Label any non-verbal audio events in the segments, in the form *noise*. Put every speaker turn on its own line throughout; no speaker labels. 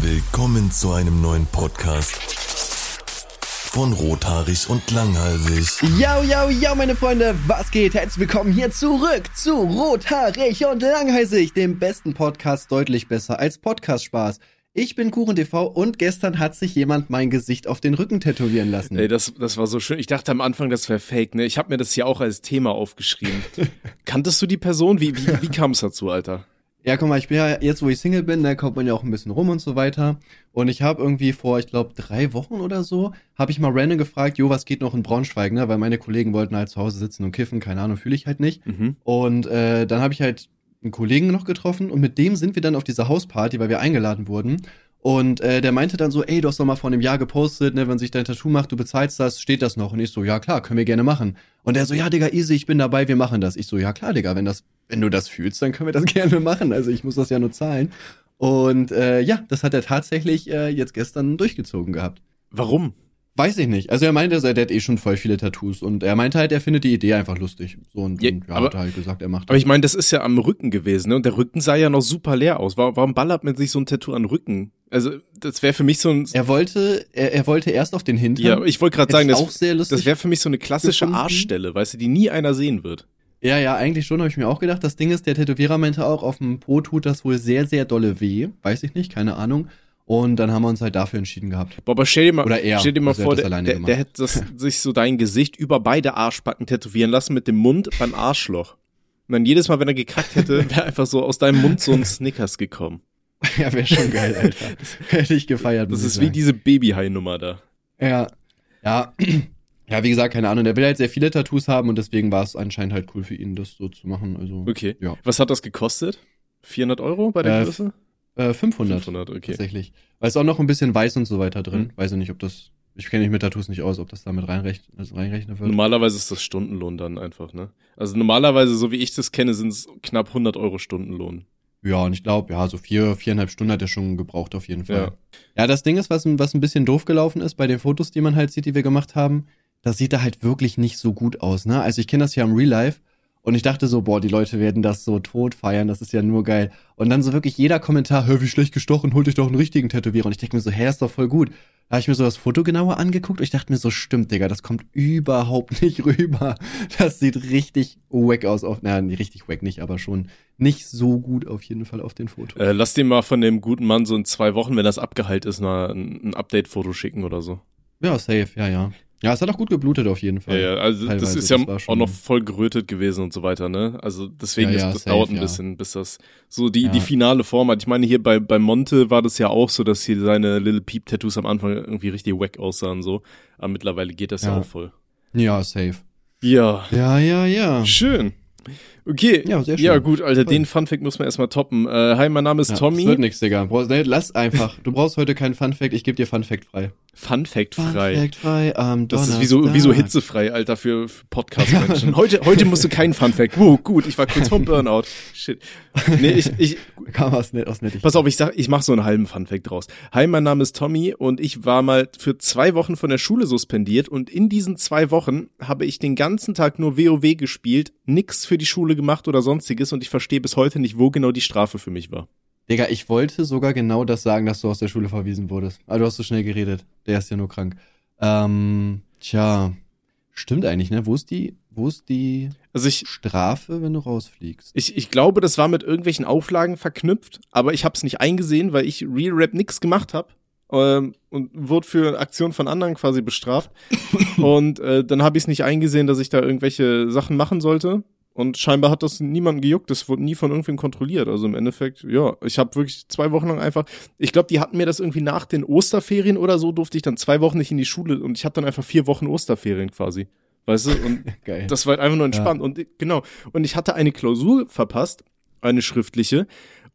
Willkommen zu einem neuen Podcast von Rothaarig und Langhalsig.
Yo, yo, yo, meine Freunde, was geht? Herzlich willkommen hier zurück zu Rothaarig und Langhalsig, dem besten Podcast, deutlich besser als Podcast Spaß. Ich bin KuchenTV und gestern hat sich jemand mein Gesicht auf den Rücken tätowieren lassen.
Ey, das, das war so schön. Ich dachte am Anfang, das wäre fake, ne? Ich habe mir das hier auch als Thema aufgeschrieben. *laughs* Kanntest du die Person? Wie, wie, wie kam es dazu, Alter?
Ja, guck mal, ich bin ja jetzt, wo ich Single bin, da kommt man ja auch ein bisschen rum und so weiter. Und ich habe irgendwie vor, ich glaube, drei Wochen oder so, habe ich mal random gefragt, jo, was geht noch in Braunschweig, ne? Weil meine Kollegen wollten halt zu Hause sitzen und kiffen, keine Ahnung, fühle ich halt nicht.
Mhm.
Und äh, dann habe ich halt einen Kollegen noch getroffen und mit dem sind wir dann auf dieser Hausparty, weil wir eingeladen wurden. Und äh, der meinte dann so, ey, du hast doch mal vor einem Jahr gepostet, ne, wenn sich dein Tattoo macht, du bezahlst das, steht das noch? Und ich so, ja klar, können wir gerne machen. Und er so, ja, Digga, easy, ich bin dabei, wir machen das. Ich so, ja klar, Digga, wenn das, wenn du das fühlst, dann können wir das *laughs* gerne machen. Also ich muss das ja nur zahlen. Und äh, ja, das hat er tatsächlich äh, jetzt gestern durchgezogen gehabt.
Warum?
Weiß ich nicht. Also er meinte, er hat eh schon voll viele Tattoos und er meinte halt, er findet die Idee einfach lustig. So und
Ja,
und, ja
aber-
hat er halt gesagt, er macht
Aber ich meine, das ist ja am Rücken gewesen, ne? Und der Rücken sah ja noch super leer aus. Warum, warum ballert man sich so ein Tattoo an den Rücken? Also, das wäre für mich so ein.
Er wollte, er, er wollte erst auf den Hintern.
Ja, ich wollte gerade sagen, das,
auch sehr lustig
das wäre für mich so eine klassische
gefunden.
Arschstelle, weißt du, die nie einer sehen wird.
Ja, ja, eigentlich schon, habe ich mir auch gedacht. Das Ding ist, der Tätowierer meinte auch, auf dem Po tut das wohl sehr, sehr dolle weh. Weiß ich nicht, keine Ahnung. Und dann haben wir uns halt dafür entschieden gehabt.
Boah, aber stell dir mal,
Oder er.
stell dir mal
Also
vor, der, der, der hätte das, *laughs* sich so dein Gesicht über beide Arschbacken tätowieren lassen mit dem Mund beim Arschloch. Und dann jedes Mal, wenn er gekackt hätte, *laughs* wäre einfach so aus deinem Mund so ein Snickers gekommen. *laughs*
ja, wäre schon geil, Alter. *laughs* *laughs* Hätte ich gefeiert.
Das ist
ich
wie
sagen.
diese Babyhai-Nummer da.
Ja. Ja. *clears throat* Ja, wie gesagt, keine Ahnung. Der will halt sehr viele Tattoos haben und deswegen war es anscheinend halt cool für ihn, das so zu machen. Also,
Okay.
Ja.
Was hat das gekostet? 400 Euro bei der
Äh,
Größe?
äh, 500.
500, okay.
Tatsächlich. Weil es auch noch ein bisschen weiß und so weiter drin.
Mhm.
Weiß ich nicht, ob das, ich kenne mich mit Tattoos nicht aus, ob das damit reinrechnet, also reinrechnet wird.
Normalerweise ist das Stundenlohn dann einfach, ne? Also normalerweise, so wie ich das kenne, sind es knapp 100 Euro Stundenlohn.
Ja, und ich glaube, ja, so vier, viereinhalb Stunden hat er schon gebraucht auf jeden Fall.
Ja.
Ja, das Ding ist, was, was ein bisschen doof gelaufen ist bei den Fotos, die man halt sieht, die wir gemacht haben, das sieht da halt wirklich nicht so gut aus, ne? Also ich kenne das ja im Real Life und ich dachte so, boah, die Leute werden das so tot feiern, das ist ja nur geil. Und dann so wirklich jeder Kommentar, hör, wie schlecht gestochen, holt euch doch einen richtigen Tätowierer. Und ich denke mir so, hä, ist doch voll gut. Da habe ich mir so das Foto genauer angeguckt und ich dachte mir so, stimmt, Digga, das kommt überhaupt *laughs* nicht rüber. Das sieht richtig wack aus. Auf, na, nee, richtig wack nicht, aber schon nicht so gut auf jeden Fall auf den Fotos.
Äh, lass dir mal von dem guten Mann so in zwei Wochen, wenn das abgeheilt ist, mal ein, ein Update-Foto schicken oder so.
Ja, safe, ja, ja. Ja, es hat auch gut geblutet auf jeden
Ja,
Fall.
ja, also das
Teilweise,
ist ja
das
auch noch voll gerötet gewesen und so weiter, ne? Also deswegen
Ja, ja,
das
safe,
dauert ein
ja.
bisschen, bis das so die
Ja.
die finale Form hat. Ich meine, hier bei bei Monte war das ja auch so, dass hier seine Little Peep Tattoos am Anfang irgendwie richtig wack aussahen so, aber mittlerweile geht das ja,
Ja.
auch voll.
Ja, safe.
Ja,
Ja, ja, ja.
schön. Okay.
Ja, sehr schön.
Ja, gut, Alter,
Toll.
den Funfact muss man erstmal toppen. Äh, hi, mein Name ist
Ja,
Tommy.
Das wird nix, Digga. Brauchst, nee, lass einfach. Du brauchst heute keinen Funfact, ich gebe dir Funfact frei.
Funfact frei.
Funfact frei am
Das ist wie so, wie so hitzefrei, Alter, für, für Podcast-Menschen. *laughs* Heute, heute musst du keinen Funfact. Wow, gut, ich war kurz vom *laughs* Burnout. Shit. Nee, ich, ich,
Kam aus nett, aus nettig.
pass auf, ich sag, ich mach so einen halben Funfact draus. Hi, mein Name ist Tommy und ich war mal für zwei Wochen von der Schule suspendiert und in diesen zwei Wochen habe ich den ganzen Tag nur WoW gespielt, nix für die Schule gemacht oder sonstiges und ich verstehe bis heute nicht, wo genau die Strafe für mich war.
Digga, ich wollte sogar genau das sagen, dass du aus der Schule verwiesen wurdest. Aber du hast so schnell geredet. Der ist ja nur krank. Ähm, tja. Stimmt eigentlich, ne? Wo ist die, wo ist die
Also ich,
Strafe, wenn du rausfliegst?
Ich, ich glaube, das war mit irgendwelchen Auflagen verknüpft, aber ich habe es nicht eingesehen, weil ich Real Rap nix gemacht habe ähm, und wurde für Aktionen von anderen quasi bestraft. *laughs* und äh, dann habe ich es nicht eingesehen, dass ich da irgendwelche Sachen machen sollte. Und scheinbar hat das niemanden gejuckt. Das wurde nie von irgendwem kontrolliert. Also im Endeffekt, ja, ich habe wirklich zwei Wochen lang einfach. Ich glaube, die hatten mir das irgendwie nach den Osterferien oder so, durfte ich dann zwei Wochen nicht in die Schule und ich hatte dann einfach vier Wochen Osterferien quasi. Weißt du? Und *laughs*
Geil.
das war halt einfach nur entspannt. Und ich- genau. Und ich hatte eine Klausur verpasst, eine schriftliche.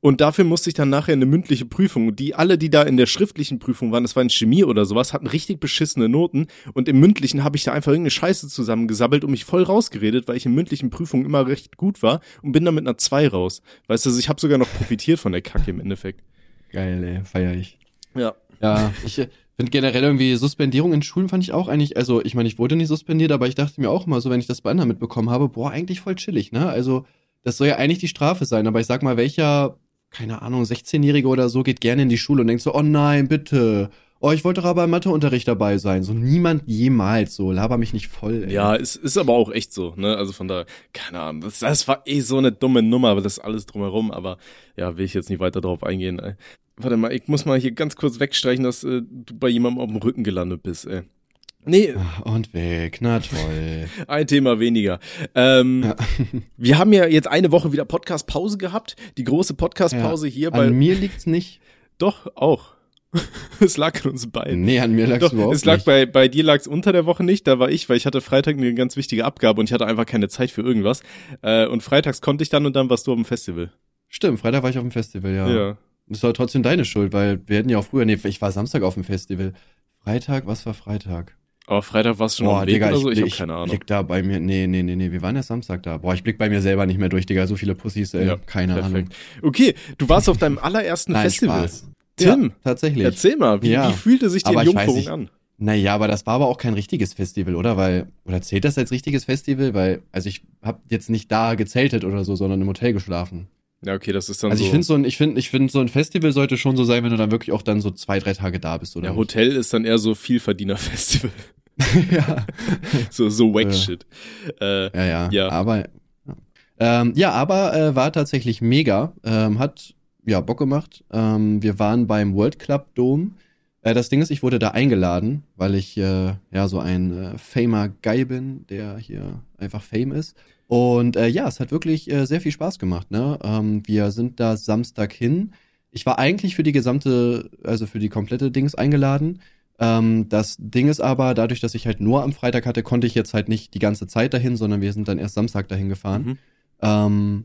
Und dafür musste ich dann nachher eine mündliche Prüfung. Die alle, die da in der schriftlichen Prüfung waren, das war in Chemie oder sowas, hatten richtig beschissene Noten. Und im mündlichen habe ich da einfach irgendeine Scheiße zusammengesabbelt und mich voll rausgeredet, weil ich in mündlichen Prüfungen immer recht gut war und bin dann mit einer 2 raus. Weißt du, also ich habe sogar noch profitiert von der Kacke im Endeffekt.
Geil, ey. Feier ich.
Ja.
Ja, ich äh, finde generell irgendwie Suspendierung in Schulen fand ich auch eigentlich, also ich meine, ich wurde nicht suspendiert, aber ich dachte mir auch mal so, wenn ich das bei anderen mitbekommen habe, boah, eigentlich voll chillig, ne? Also, das soll ja eigentlich die Strafe sein, aber ich sag mal, welcher keine Ahnung, 16-Jährige oder so geht gerne in die Schule und denkt so, oh nein, bitte. Oh, ich wollte doch aber im Matheunterricht dabei sein. So niemand jemals so. Laber mich nicht voll, ey.
Ja, ist, ist aber auch echt so, ne? Also von da, keine Ahnung. Das, das war eh so eine dumme Nummer, aber das ist alles drumherum. Aber ja, will ich jetzt nicht weiter drauf eingehen. Ey. Warte mal, ich muss mal hier ganz kurz wegstreichen, dass äh, du bei jemandem auf dem Rücken gelandet bist, ey. Nee.
Und weg, na toll. *laughs*
Ein Thema weniger. Ähm, ja. *laughs* wir haben ja jetzt eine Woche wieder Podcast-Pause gehabt. Die große Podcast-Pause ja. hier bei.
An mir liegt's nicht.
Doch, auch. *laughs* es lag an uns beiden.
Nee, an mir lag
es
überhaupt
Es lag
nicht.
bei, bei dir lag es unter der Woche nicht, da war ich, weil ich hatte Freitag eine ganz wichtige Abgabe und ich hatte einfach keine Zeit für irgendwas. Äh, und freitags konnte ich dann und dann warst du auf dem Festival.
Stimmt, Freitag war ich auf dem Festival, ja.
Ja.
Das war trotzdem deine Schuld, weil wir hätten ja auch früher, nee, ich war Samstag auf dem Festival. Freitag, was war Freitag?
Aber Freitag warst du schon
Boah,
dem Weg
Digga,
oder so?
ich,
Ich,
ich
hab keine Ahnung.
blick da bei mir, nee, nee, nee, nee, wir waren ja Samstag da. Boah, ich blick bei mir selber nicht mehr durch, Digga, so viele Pussys, ey,
Ja,
keine Ahnung.
Perfekt. Okay, du warst auf deinem allerersten *laughs*
Nein,
Festival.
Spaß.
Tim,
ja, tatsächlich.
erzähl mal, wie,
Ja.
wie fühlte sich die
Aber ich nicht.
an?
Naja, aber das war aber auch kein richtiges Festival, oder? Weil, oder zählt das als richtiges Festival? Weil, also ich habe jetzt nicht da gezeltet oder so, sondern im Hotel geschlafen.
Ja, okay, das ist dann
Also
so.
ich finde so ein, ich finde, ich finde so ein Festival sollte schon so sein, wenn du dann wirklich auch dann so zwei, drei Tage da bist, oder?
ja,
nicht?
Hotel ist dann eher so Vielverdiener-Festival. *laughs*
ja. *laughs*
so, so wack
Ja.
shit. Äh,
Ja, ja.
Ja.
Aber ähm, ja aber äh, war tatsächlich mega. Ähm, hat ja Bock gemacht. Ähm, wir waren beim World Club Dome. Äh, das Ding ist, ich wurde da eingeladen, weil ich äh, ja so ein äh, Famer Guy bin, der hier einfach Fame ist. Und äh, ja, es hat wirklich äh, sehr viel Spaß gemacht. Ne? Ähm, wir sind da Samstag hin. Ich war eigentlich für die gesamte, also für die komplette Dings eingeladen. Ähm, das Ding ist aber, dadurch, dass ich halt nur am Freitag hatte, konnte ich jetzt halt nicht die ganze Zeit dahin, sondern wir sind dann erst Samstag dahin gefahren.
mhm.
Ähm,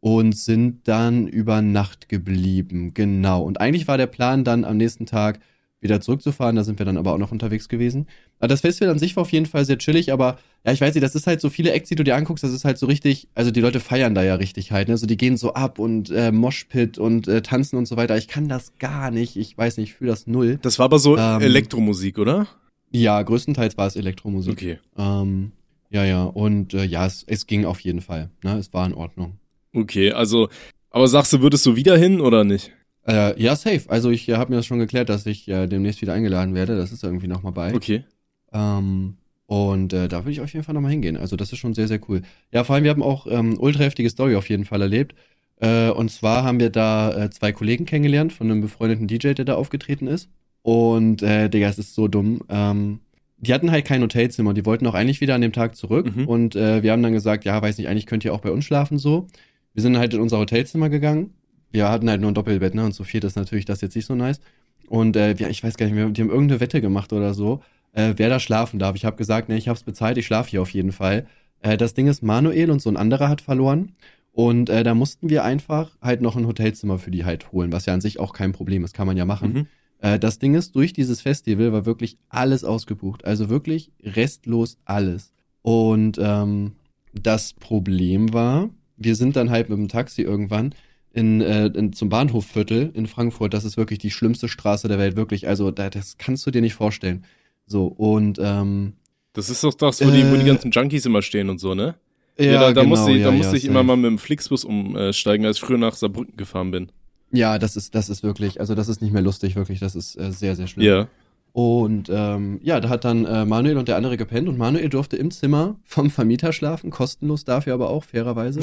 und sind dann über Nacht geblieben. Genau. Und eigentlich war der Plan, dann am nächsten Tag wieder zurückzufahren. Da sind wir dann aber auch noch unterwegs gewesen. Aber das Festival an sich war auf jeden Fall sehr chillig, aber ja, ich weiß nicht, das ist halt so viele Acts, die du dir anguckst, das ist halt so richtig, also die Leute feiern da ja richtig halt, ne? Also die gehen so ab und äh, Moshpit und äh, tanzen und so weiter. Ich kann das gar nicht. Ich weiß nicht, ich fühle das null.
Das war aber so
Ähm,
Elektromusik, oder?
Ja, größtenteils war es Elektromusik.
Okay.
Ähm, ja, ja. Und äh, ja, es, es ging auf jeden Fall. Ne? Es war in Ordnung.
Okay, also, aber sagst du, würdest du wieder hin oder nicht?
Äh, ja, safe. Also ich äh, habe mir das schon geklärt, dass ich äh, demnächst wieder eingeladen werde. Das ist irgendwie nochmal bei.
Okay.
Ähm, und äh, da würde ich auf jeden Fall nochmal hingehen. Also das ist schon sehr, sehr cool. Ja, vor allem, wir haben auch ähm, ultra heftige Story auf jeden Fall erlebt. Äh, und zwar haben wir da äh, zwei Kollegen kennengelernt von einem befreundeten DJ, der da aufgetreten ist. Und, äh, Digga, es ist so dumm. Ähm, die hatten halt kein Hotelzimmer. Die wollten auch eigentlich wieder an dem Tag zurück.
Mhm.
Und äh, wir haben dann gesagt, ja, weiß nicht, eigentlich könnt ihr auch bei uns schlafen so. Wir sind halt in unser Hotelzimmer gegangen. Wir hatten halt nur ein Doppelbett, ne? Und zu viert ist natürlich das jetzt nicht so nice. Und äh, ja, ich weiß gar nicht mehr, die haben irgendeine Wette gemacht oder so, äh, wer da schlafen darf. Ich habe gesagt, ne, ich hab's bezahlt, ich schlafe hier auf jeden Fall. Äh, das Ding ist, Manuel und so ein anderer hat verloren. Und äh, da mussten wir einfach halt noch ein Hotelzimmer für die halt holen, was ja an sich auch kein Problem ist, kann man ja machen.
Mhm.
Äh, das Ding ist, durch dieses Festival war wirklich alles ausgebucht. Also wirklich restlos alles. Und ähm, das Problem war, wir sind dann halt mit dem Taxi irgendwann in, äh, in, zum Bahnhofviertel in Frankfurt. Das ist wirklich die schlimmste Straße der Welt, wirklich. Also da, das kannst du dir nicht vorstellen. So, und ähm,
Das ist doch das, wo, die, wo die
Äh,
ganzen Junkies immer stehen und so, ne? Ja, da, da
genau,
musste ich, da
ja,
musste
ja,
ich immer mal mit dem Flixbus umsteigen, als ich früher nach Saarbrücken gefahren bin.
Ja, das ist, das ist wirklich, also das ist nicht mehr lustig, wirklich. Das ist äh, sehr, sehr schlimm.
Ja.
Und ähm, ja, da hat dann äh, Manuel und der andere gepennt und Manuel durfte im Zimmer vom Vermieter schlafen, kostenlos dafür aber auch, fairerweise.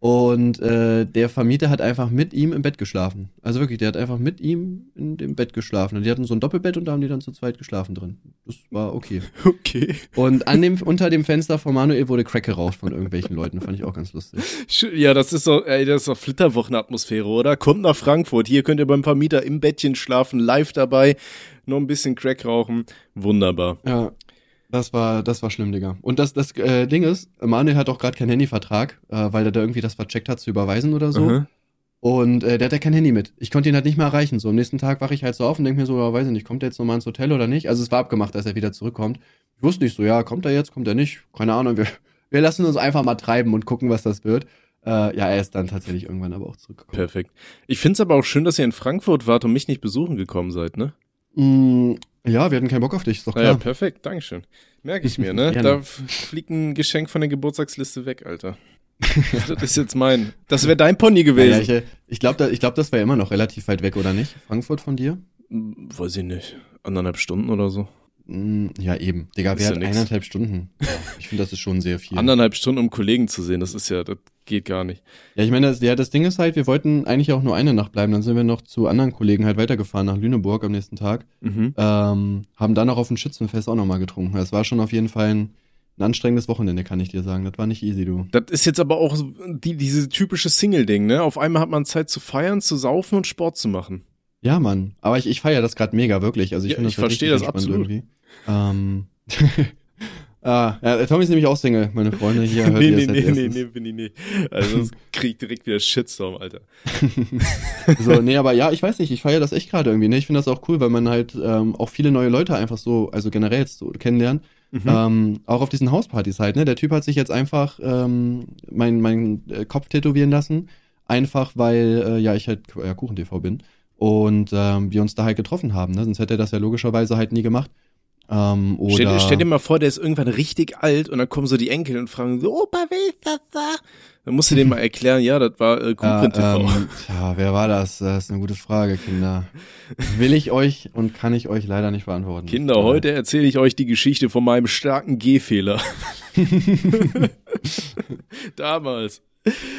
Und äh, der Vermieter hat einfach mit ihm im Bett geschlafen. Also wirklich, der hat einfach mit ihm in dem Bett geschlafen. Und die hatten so ein Doppelbett und da haben die dann zu zweit geschlafen drin. Das war okay. *laughs*
Okay.
Und an dem, unter dem Fenster von Manuel wurde Crack geraucht von irgendwelchen Leuten. Fand ich auch ganz lustig.
Ja, das ist so, ey, das ist doch Flitterwochenatmosphäre, oder? Kommt nach Frankfurt, hier könnt ihr beim Vermieter im Bettchen schlafen, live dabei, noch ein bisschen Crack rauchen. Wunderbar.
Ja, das war, das war schlimm, Digga. Und das, das äh, Ding ist, Manuel hat auch gerade keinen Handyvertrag, äh, weil er da irgendwie das vercheckt hat zu überweisen oder so.
Aha.
Und äh, der hat ja kein Handy mit. Ich konnte ihn halt nicht mehr erreichen. So am nächsten Tag wache ich halt so auf und denke mir so, ja, weiß ich nicht, kommt er jetzt nochmal ins Hotel oder nicht? Also es war abgemacht, dass er wieder zurückkommt. Ich wusste nicht so, ja, kommt er jetzt, kommt er nicht? Keine Ahnung. Wir, wir lassen uns einfach mal treiben und gucken, was das wird. Äh, ja, er ist dann tatsächlich irgendwann aber auch zurückgekommen.
Perfekt. Ich find's aber auch schön, dass ihr in Frankfurt wart und mich nicht besuchen gekommen seid, ne?
Mm, ja, wir hatten keinen Bock auf dich, ist doch
Ja,
klar.
perfekt, Dankeschön. Merke ich mir, *laughs* ne? Da fliegt ein Geschenk von der Geburtstagsliste weg, Alter. *laughs* das ist jetzt mein. Das wäre dein Pony gewesen.
Ja, ich äh, ich glaube, da, ich glaub, das war immer noch relativ weit weg, oder nicht? Frankfurt von dir?
Hm, Weiß ich nicht. Anderthalb Stunden oder so.
Mm, Ja, eben. Digga,
Ist
wer
ja
hat
nix.
eineinhalb Stunden? Ich finde, das ist schon sehr viel.
Anderthalb Stunden, um Kollegen zu sehen, das ist ja, das geht gar nicht.
Ja, ich meine, das, ja, das Ding ist halt, wir wollten eigentlich auch nur eine Nacht bleiben. Dann sind wir noch zu anderen Kollegen halt weitergefahren nach Lüneburg am nächsten Tag.
Mhm.
Ähm, haben dann auch auf dem Schützenfest auch nochmal getrunken. Das war schon auf jeden Fall ein, ein anstrengendes Wochenende, kann ich dir sagen. Das war nicht easy, du.
Das ist jetzt aber auch die, diese typische Single-Ding, ne? Auf einmal hat man Zeit zu feiern, zu saufen und Sport zu machen.
Ja, Mann. Aber ich, ich feiere das gerade mega, wirklich. Also ich
Ja, ich
halt
verstehe das absolut.
Irgendwie. Ähm, *laughs* ah, ja, Tommy ist nämlich auch Single, meine Freunde. Hier hört *laughs*
nee,
ihr
nee, nee, nee,
erstes.
nee, bin ich nicht. Also das kriegt direkt wieder Shitstorm, Alter. *laughs*
So, nee, aber ja, ich weiß nicht, ich feiere das echt gerade irgendwie. Ne? Ich finde das auch cool, weil man halt ähm, auch viele neue Leute einfach so, also generell jetzt so kennenlernt.
Mhm.
Ähm, auch auf diesen Hauspartys halt, ne? Der Typ hat sich jetzt einfach ähm, mein, mein äh, Kopf tätowieren lassen. Einfach weil, äh, ja, ich halt ja, Kuchen-TV bin. Und ähm, wir uns da halt getroffen haben, ne? Sonst hätte er das ja logischerweise halt nie gemacht. Ähm, oder
Stell, dir- stell dir mal vor, der ist irgendwann richtig alt und dann kommen so die Enkel und fragen so, Opa, wer ist das da? Dann musst du dem mal erklären, ja, das war äh, Kuchen TV.
Ja, ähm, tja, wer war das? Das ist eine gute Frage, Kinder. Will ich euch und kann ich euch leider nicht beantworten.
Kinder,
mir
heute erzähle ich euch die Geschichte von meinem starken Gehfehler. *laughs* *laughs* Damals.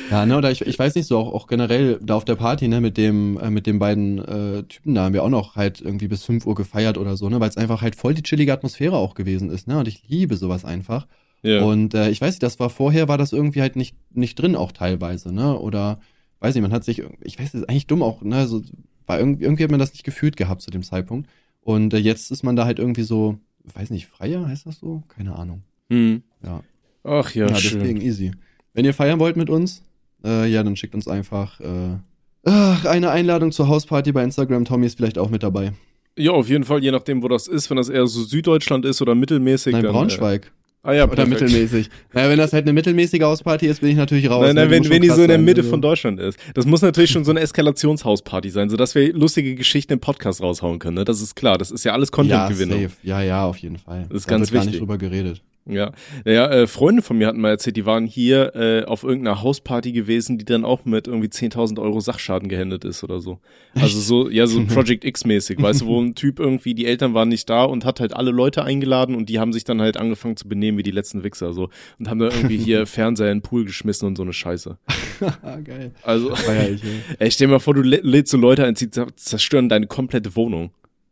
Ja, ne, oder ich, ich weiß nicht so, auch, auch generell da auf der Party, ne, mit dem, äh, mit den beiden äh, Typen da haben wir auch noch halt irgendwie bis 5 Uhr gefeiert oder so, ne, weil es einfach halt voll die chillige Atmosphäre auch gewesen ist, ne, und ich liebe sowas einfach.
Ja.
Und äh, ich weiß nicht, das war vorher, war das irgendwie halt nicht, nicht drin auch teilweise, ne, oder, weiß nicht, man hat sich, ich weiß, das ist eigentlich dumm auch, ne, so, war irgendwie, irgendwie hat man das nicht gefühlt gehabt zu dem Zeitpunkt. Und äh, jetzt ist man da halt irgendwie so, weiß nicht, freier, heißt das so? Keine Ahnung.
hm.
Ja.
Ach ja,
Ja,
schön.
deswegen easy. Wenn ihr feiern wollt mit uns, äh, ja, dann schickt uns einfach äh, ach, eine Einladung zur Hausparty bei Instagram. Tommy ist vielleicht auch mit dabei.
Ja, auf jeden Fall, je nachdem, wo das ist. Wenn das eher so Süddeutschland ist oder mittelmäßig.
Nein,
dann,
Braunschweig.
Äh, ah ja,
Oder
perfekt.
mittelmäßig. Naja, wenn das halt eine mittelmäßige Hausparty ist, bin ich natürlich raus.
Nein,
ne?
nein,
Die
wenn, wenn die so in der Mitte
also.
von Deutschland ist. Das muss natürlich schon so eine Eskalationshausparty sein, sodass wir lustige Geschichten im Podcast raushauen können. Ne? Das ist klar. Das ist ja alles
ja,
Content-Gewinnung.
safe. Ja, ja, auf jeden Fall.
Das ist
da
ganz
wird gar
wichtig.
nicht drüber geredet.
Ja, naja, äh, Freunde von mir hatten mal erzählt, die waren hier äh, auf irgendeiner Hausparty gewesen, die dann auch mit irgendwie 10.000 Euro Sachschaden geendet ist oder so. Also so, ja, so *laughs* Project X-mäßig, weißt du, wo ein Typ irgendwie, die Eltern waren nicht da und hat halt alle Leute eingeladen und die haben sich dann halt angefangen zu benehmen wie die letzten Wichser so und haben da irgendwie hier *laughs* Fernseher in den Pool geschmissen und so eine Scheiße. *laughs*
Geil.
Also,
ich, ey.
stell dir mal vor, du lä- lädst so Leute ein, die zer- zerstören deine komplette Wohnung.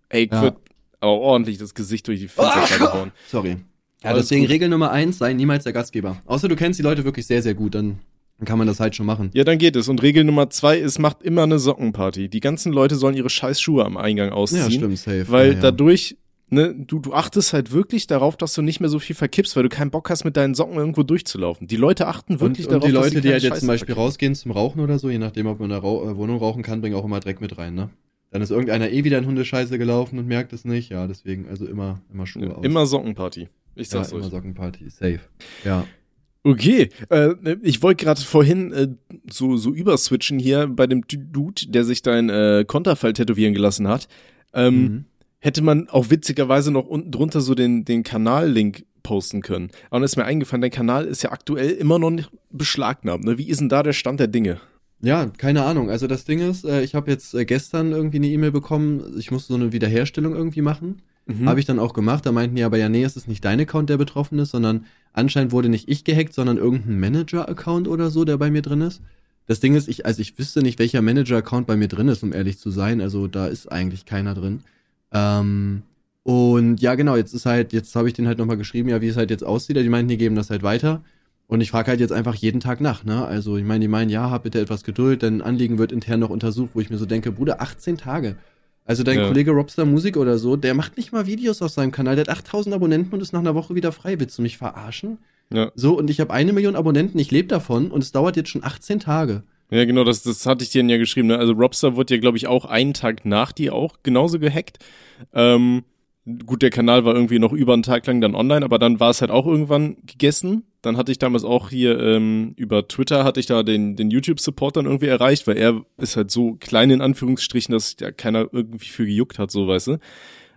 Ey, ich
Ja.
würd aber ordentlich das Gesicht durch die Fensterscheibe hauen.
Sorry. Ja,
Alles
deswegen
gut.
Regel Nummer eins, sei niemals der Gastgeber. Außer du kennst die Leute wirklich sehr, sehr gut, dann, dann kann man das halt schon machen.
Ja, dann geht es. Und Regel Nummer zwei ist, macht immer eine Sockenparty. Die ganzen Leute sollen ihre scheiß Schuhe am Eingang ausziehen.
Ja, stimmt, safe.
Weil
ja, ja.
dadurch, ne, du, du achtest halt wirklich darauf, dass du nicht mehr so viel verkippst, weil du keinen Bock hast, mit deinen Socken irgendwo durchzulaufen. Die Leute achten wirklich
und, und
darauf,
die
dass
Leute,
sie
die halt jetzt
Scheiße
zum Beispiel
verkippen.
rausgehen zum Rauchen oder so, je nachdem, ob man in der Rau äh, Wohnung rauchen kann, bringen auch immer Dreck mit rein, ne? Dann ist irgendeiner eh wieder in Hundescheiße gelaufen und merkt es nicht. Ja, deswegen, also immer, immer Schuhe
Ja,
aus.
immer Sockenparty. Ich
ja,
sag's
immer
euch.
Sockenparty, safe. Ja.
Okay, äh, ich wollte gerade vorhin äh, so, so überswitchen hier bei dem Dude, der sich dein äh, Konterfall tätowieren gelassen hat. Ähm,
Mhm.
hätte man auch witzigerweise noch unten drunter so den, den Kanal-Link posten können. Aber dann ist mir eingefallen, dein Kanal ist ja aktuell immer noch nicht beschlagnahmt. Ne? Wie ist denn da der Stand der Dinge?
Ja, keine Ahnung. Also das Ding ist, äh, ich habe jetzt äh, gestern irgendwie eine E-Mail bekommen, ich muss so eine Wiederherstellung irgendwie machen.
Mhm.
Habe ich dann auch gemacht. Da meinten die aber, ja, nee, es ist nicht dein Account, der betroffen ist, sondern anscheinend wurde nicht ich gehackt, sondern irgendein Manager-Account oder so, der bei mir drin ist. Das Ding ist, ich, also ich wüsste nicht, welcher Manager-Account bei mir drin ist, um ehrlich zu sein. Also da ist eigentlich keiner drin. Ähm, und ja, genau, jetzt ist halt, jetzt habe ich den halt nochmal geschrieben, ja, wie es halt jetzt aussieht. Die meinten, die geben das halt weiter. Und ich frage halt jetzt einfach jeden Tag nach, ne? Also ich meine, die meinen, ja, hab bitte etwas Geduld, dein Anliegen wird intern noch untersucht, wo ich mir so denke, Bruder, 18 Tage. Also dein
Ja.
Kollege Robster Musik oder so, der macht nicht mal Videos auf seinem Kanal, der hat 8000 Abonnenten und ist nach einer Woche wieder frei. Willst du mich verarschen?
Ja.
So, und ich habe eine Million Abonnenten, ich lebe davon und es dauert jetzt schon 18 Tage.
Ja, genau, das, das hatte ich dir ja geschrieben. Ne? Also Robster wurde ja, glaube ich, auch einen Tag nach dir auch genauso gehackt. Ähm, gut, der Kanal war irgendwie noch über einen Tag lang dann online, aber dann war es halt auch irgendwann gegessen. Dann hatte ich damals auch hier ähm, über Twitter hatte ich da den, den YouTube-Support dann irgendwie erreicht, weil er ist halt so klein in Anführungsstrichen, dass da keiner irgendwie für gejuckt hat, so weißt du.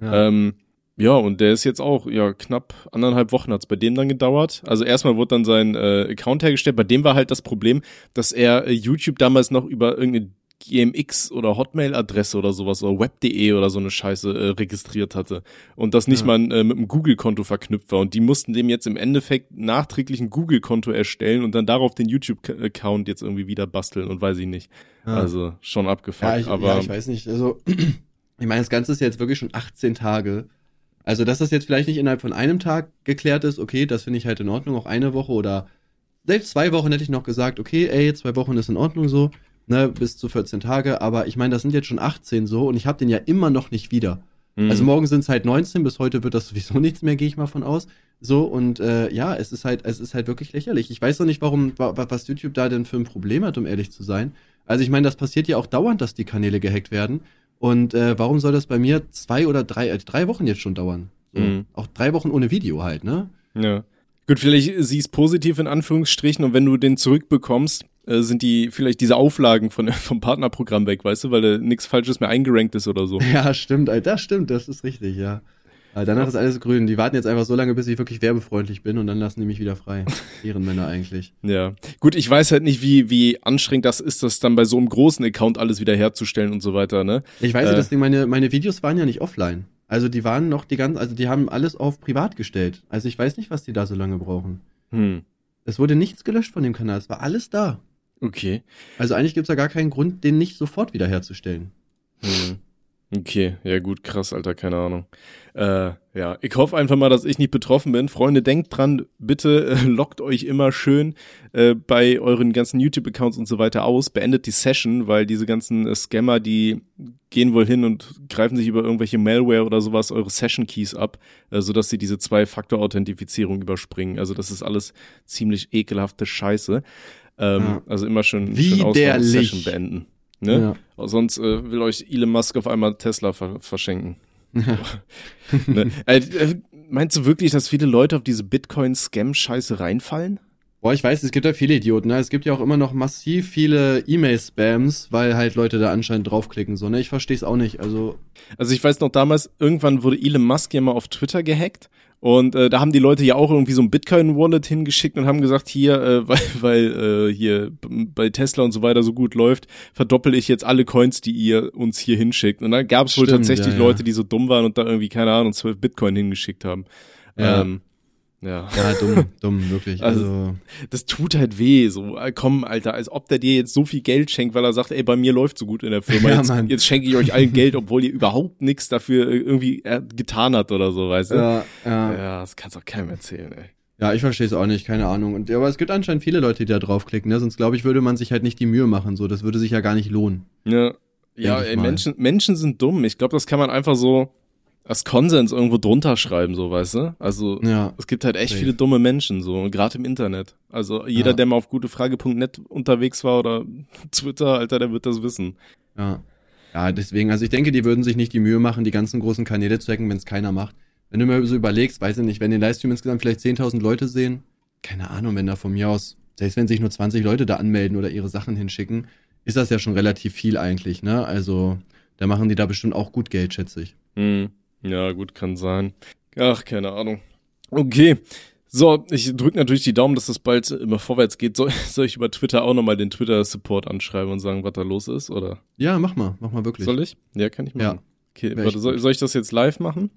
Ja.
Ähm, Ja, und der ist jetzt auch, ja, knapp anderthalb Wochen hat's bei dem dann gedauert. Also erstmal wurde dann sein äh, Account hergestellt. Bei dem war halt das Problem, dass er äh, YouTube damals noch über irgendeine GMX oder Hotmail-Adresse oder sowas oder web.de oder so eine Scheiße äh, registriert hatte und das nicht
Ja.
mal äh, mit einem Google-Konto verknüpft war und die mussten dem jetzt im Endeffekt nachträglich ein Google-Konto erstellen und dann darauf den YouTube-Account jetzt irgendwie wieder basteln und weiß ich nicht.
Ja.
Also schon abgefuckt,
Ja, ich,
aber
ja, ich weiß nicht. Also, *clears throat* ich meine, das Ganze ist jetzt wirklich schon 18 Tage. Also, dass das jetzt vielleicht nicht innerhalb von einem Tag geklärt ist, okay, das finde ich halt in Ordnung. Auch eine Woche oder selbst zwei Wochen hätte ich noch gesagt, okay, ey, zwei Wochen ist in Ordnung so, ne, bis zu 14 Tage. Aber ich meine, das sind jetzt schon 18 so und ich habe den ja immer noch nicht wieder.
Mhm.
Also morgen sind es halt 19, bis heute wird das sowieso *laughs* nichts mehr, gehe ich mal von aus. So, und äh, ja, es ist halt, es ist halt wirklich lächerlich. Ich weiß noch nicht, warum, wa- wa- was YouTube da denn für ein Problem hat, um ehrlich zu sein. Also ich meine, das passiert ja auch dauernd, dass die Kanäle gehackt werden. Und äh, warum soll das bei mir zwei oder drei, äh, drei Wochen jetzt schon dauern? So,
Mhm.
Auch drei Wochen ohne Video halt, ne?
Ja. Gut, vielleicht siehst positiv in Anführungsstrichen und wenn du den zurückbekommst, äh, sind die vielleicht diese Auflagen von, *laughs* vom Partnerprogramm weg, weißt du, weil da nichts Falsches mehr eingerankt ist oder so. *laughs*
Ja, stimmt, Alter, das stimmt, das ist richtig, ja. Aber danach ist alles grün. Die warten jetzt einfach so lange, bis ich wirklich werbefreundlich bin und dann lassen die mich wieder frei. *laughs* Ehrenmänner eigentlich.
Ja. Gut, ich weiß halt nicht, wie, wie anstrengend das ist, das dann bei so einem großen Account alles wieder herzustellen und so weiter, ne?
Ich weiß
Äh.
das Ding, meine, meine Videos waren ja nicht offline. Also die waren noch die ganzen, also die haben alles auf privat gestellt. Also ich weiß nicht, was die da so lange brauchen.
Hm.
Es wurde nichts gelöscht von dem Kanal, es war alles da.
Okay.
Also eigentlich gibt's da gar keinen Grund, den nicht sofort wiederherzustellen.
Hm. Okay, ja gut, krass, Alter, keine Ahnung. Äh, ja, ich hoffe einfach mal, dass ich nicht betroffen bin. Freunde, denkt dran, bitte äh, *laughs* loggt euch immer schön äh, bei euren ganzen YouTube-Accounts und so weiter aus, beendet die Session, weil diese ganzen äh, Scammer, die gehen wohl hin und greifen sich über irgendwelche Malware oder sowas eure Session-Keys ab, äh, sodass sie diese Zwei-Faktor-Authentifizierung überspringen. Also das ist alles ziemlich ekelhafte Scheiße. Ähm,
Ja.
Also immer schön, schön. Session beenden. Ne?
Ja.
Sonst äh, will euch Elon Musk auf einmal Tesla ver verschenken. *laughs* ne? *laughs* äh, äh, meinst du wirklich, dass viele Leute auf diese Bitcoin-Scam-Scheiße reinfallen?
Boah, ich weiß, es gibt ja viele Idioten, ne? Es gibt ja auch immer noch massiv viele E-Mail-Spams, weil halt Leute da anscheinend draufklicken, so, ne? Ich verstehe es auch nicht. Also,
Also ich weiß noch damals, irgendwann wurde Elon Musk ja mal auf Twitter gehackt und äh, da haben die Leute ja auch irgendwie so ein Bitcoin-Wallet hingeschickt und haben gesagt, hier, äh, *laughs* weil, weil äh, hier bei Tesla und so weiter so gut läuft, verdoppel ich jetzt alle Coins, die ihr uns hier hinschickt. Und dann gab es wohl tatsächlich
ja, ja.
Leute, die so dumm waren und da irgendwie, keine Ahnung, 12 Bitcoin hingeschickt haben.
Ja.
Ähm, ja.
ja, dumm, dumm, wirklich. *laughs*
Also-
Also,
das tut halt weh, so, äh, komm, Alter, als ob der dir jetzt so viel Geld schenkt, weil er sagt, ey, bei mir läuft so gut in der Firma,
Ja,
jetzt,
Mann.
jetzt schenke ich euch allen Geld, obwohl ihr überhaupt nichts dafür äh, irgendwie äh, getan hat oder so, weißt du?
ja, ja.
Ja, das kannst du auch keinem erzählen, ey.
Ja, ich verstehe es auch nicht, keine Ahnung. Und, ja, aber es gibt anscheinend viele Leute, die da draufklicken, ne? Sonst glaube ich, würde man sich halt nicht die Mühe machen, so. Das würde sich ja gar nicht lohnen.
Ja, ja ey. Menschen, Menschen sind dumm. Ich glaube, das kann man einfach so als Konsens irgendwo drunter schreiben, so, weißt du? Also,
Ja.
es gibt halt echt viele dumme Menschen, so, gerade im Internet. Also, jeder,
Ja.
der mal auf gutefrage.net unterwegs war oder *laughs* Twitter, Alter, der wird das wissen.
Ja. Ja, deswegen, also ich denke, die würden sich nicht die Mühe machen, die ganzen großen Kanäle zu hacken, wenn es keiner macht. Wenn du mal so überlegst, weiß ich nicht, wenn den Livestream insgesamt vielleicht 10.000 Leute sehen, keine Ahnung, wenn da von mir aus, selbst wenn sich nur 20 Leute da anmelden oder ihre Sachen hinschicken, ist das ja schon relativ viel eigentlich, ne? Also, da machen die da bestimmt auch gut Geld, schätze ich.
Hm. Ja, gut, kann sein. Ach, keine Ahnung. Okay. So, ich drücke natürlich die Daumen, dass das bald immer vorwärts geht. Soll, *laughs* soll ich über Twitter auch nochmal den Twitter-Support anschreiben und sagen, was da los ist? Oder
Ja, mach mal, mach mal wirklich.
soll ich? Ja, kann ich machen.
Ja.
Okay, warte, soll, soll ich das jetzt live machen?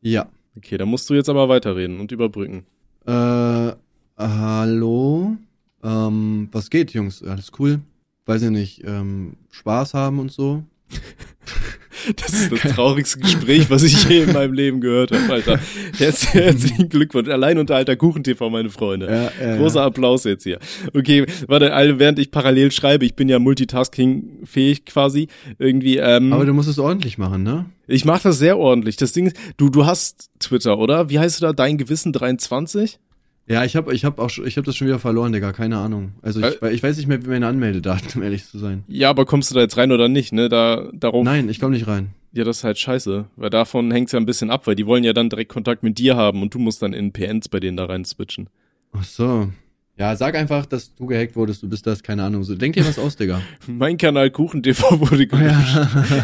Ja.
Okay, dann musst du jetzt aber weiterreden und überbrücken.
Äh, hallo? Ähm, was geht, Jungs? Alles cool? Weiß ich nicht, ähm, Spaß haben und so? *laughs*
Das ist das traurigste Gespräch, was ich je in meinem Leben gehört habe, Alter. Herz, herzlichen Glückwunsch. Allein unter alter Kuchen-TV, meine Freunde.
Ja, ja,
Großer Applaus jetzt hier. Okay, warte, all- während ich parallel schreibe, ich bin ja multitasking-fähig quasi, irgendwie, ähm,
Aber du musst es ordentlich machen, ne?
ich mach das sehr ordentlich. Das Ding ist, du, du hast Twitter, oder? Wie heißt du da? Dein Gewissen 23?
Ja, ich hab, ich hab auch, ich hab das schon wieder verloren, Digga, keine Ahnung. Also ich,
Äh?
ich weiß nicht mehr, wie meine Anmeldedaten, *laughs* um ehrlich zu sein.
Ja, aber kommst du da jetzt rein oder nicht, ne? Da, darauf.
Nein, ich komm nicht rein.
Ja, das ist halt scheiße, weil davon hängt's ja ein bisschen ab, weil die wollen ja dann direkt Kontakt mit dir haben und du musst dann in PNs bei denen da rein switchen.
Ach so. Ja, sag einfach, dass du gehackt wurdest, du bist das, keine Ahnung. So, denk dir was aus, Digga. *laughs*
Mein Kanal KuchenTV wurde *laughs* gelöscht.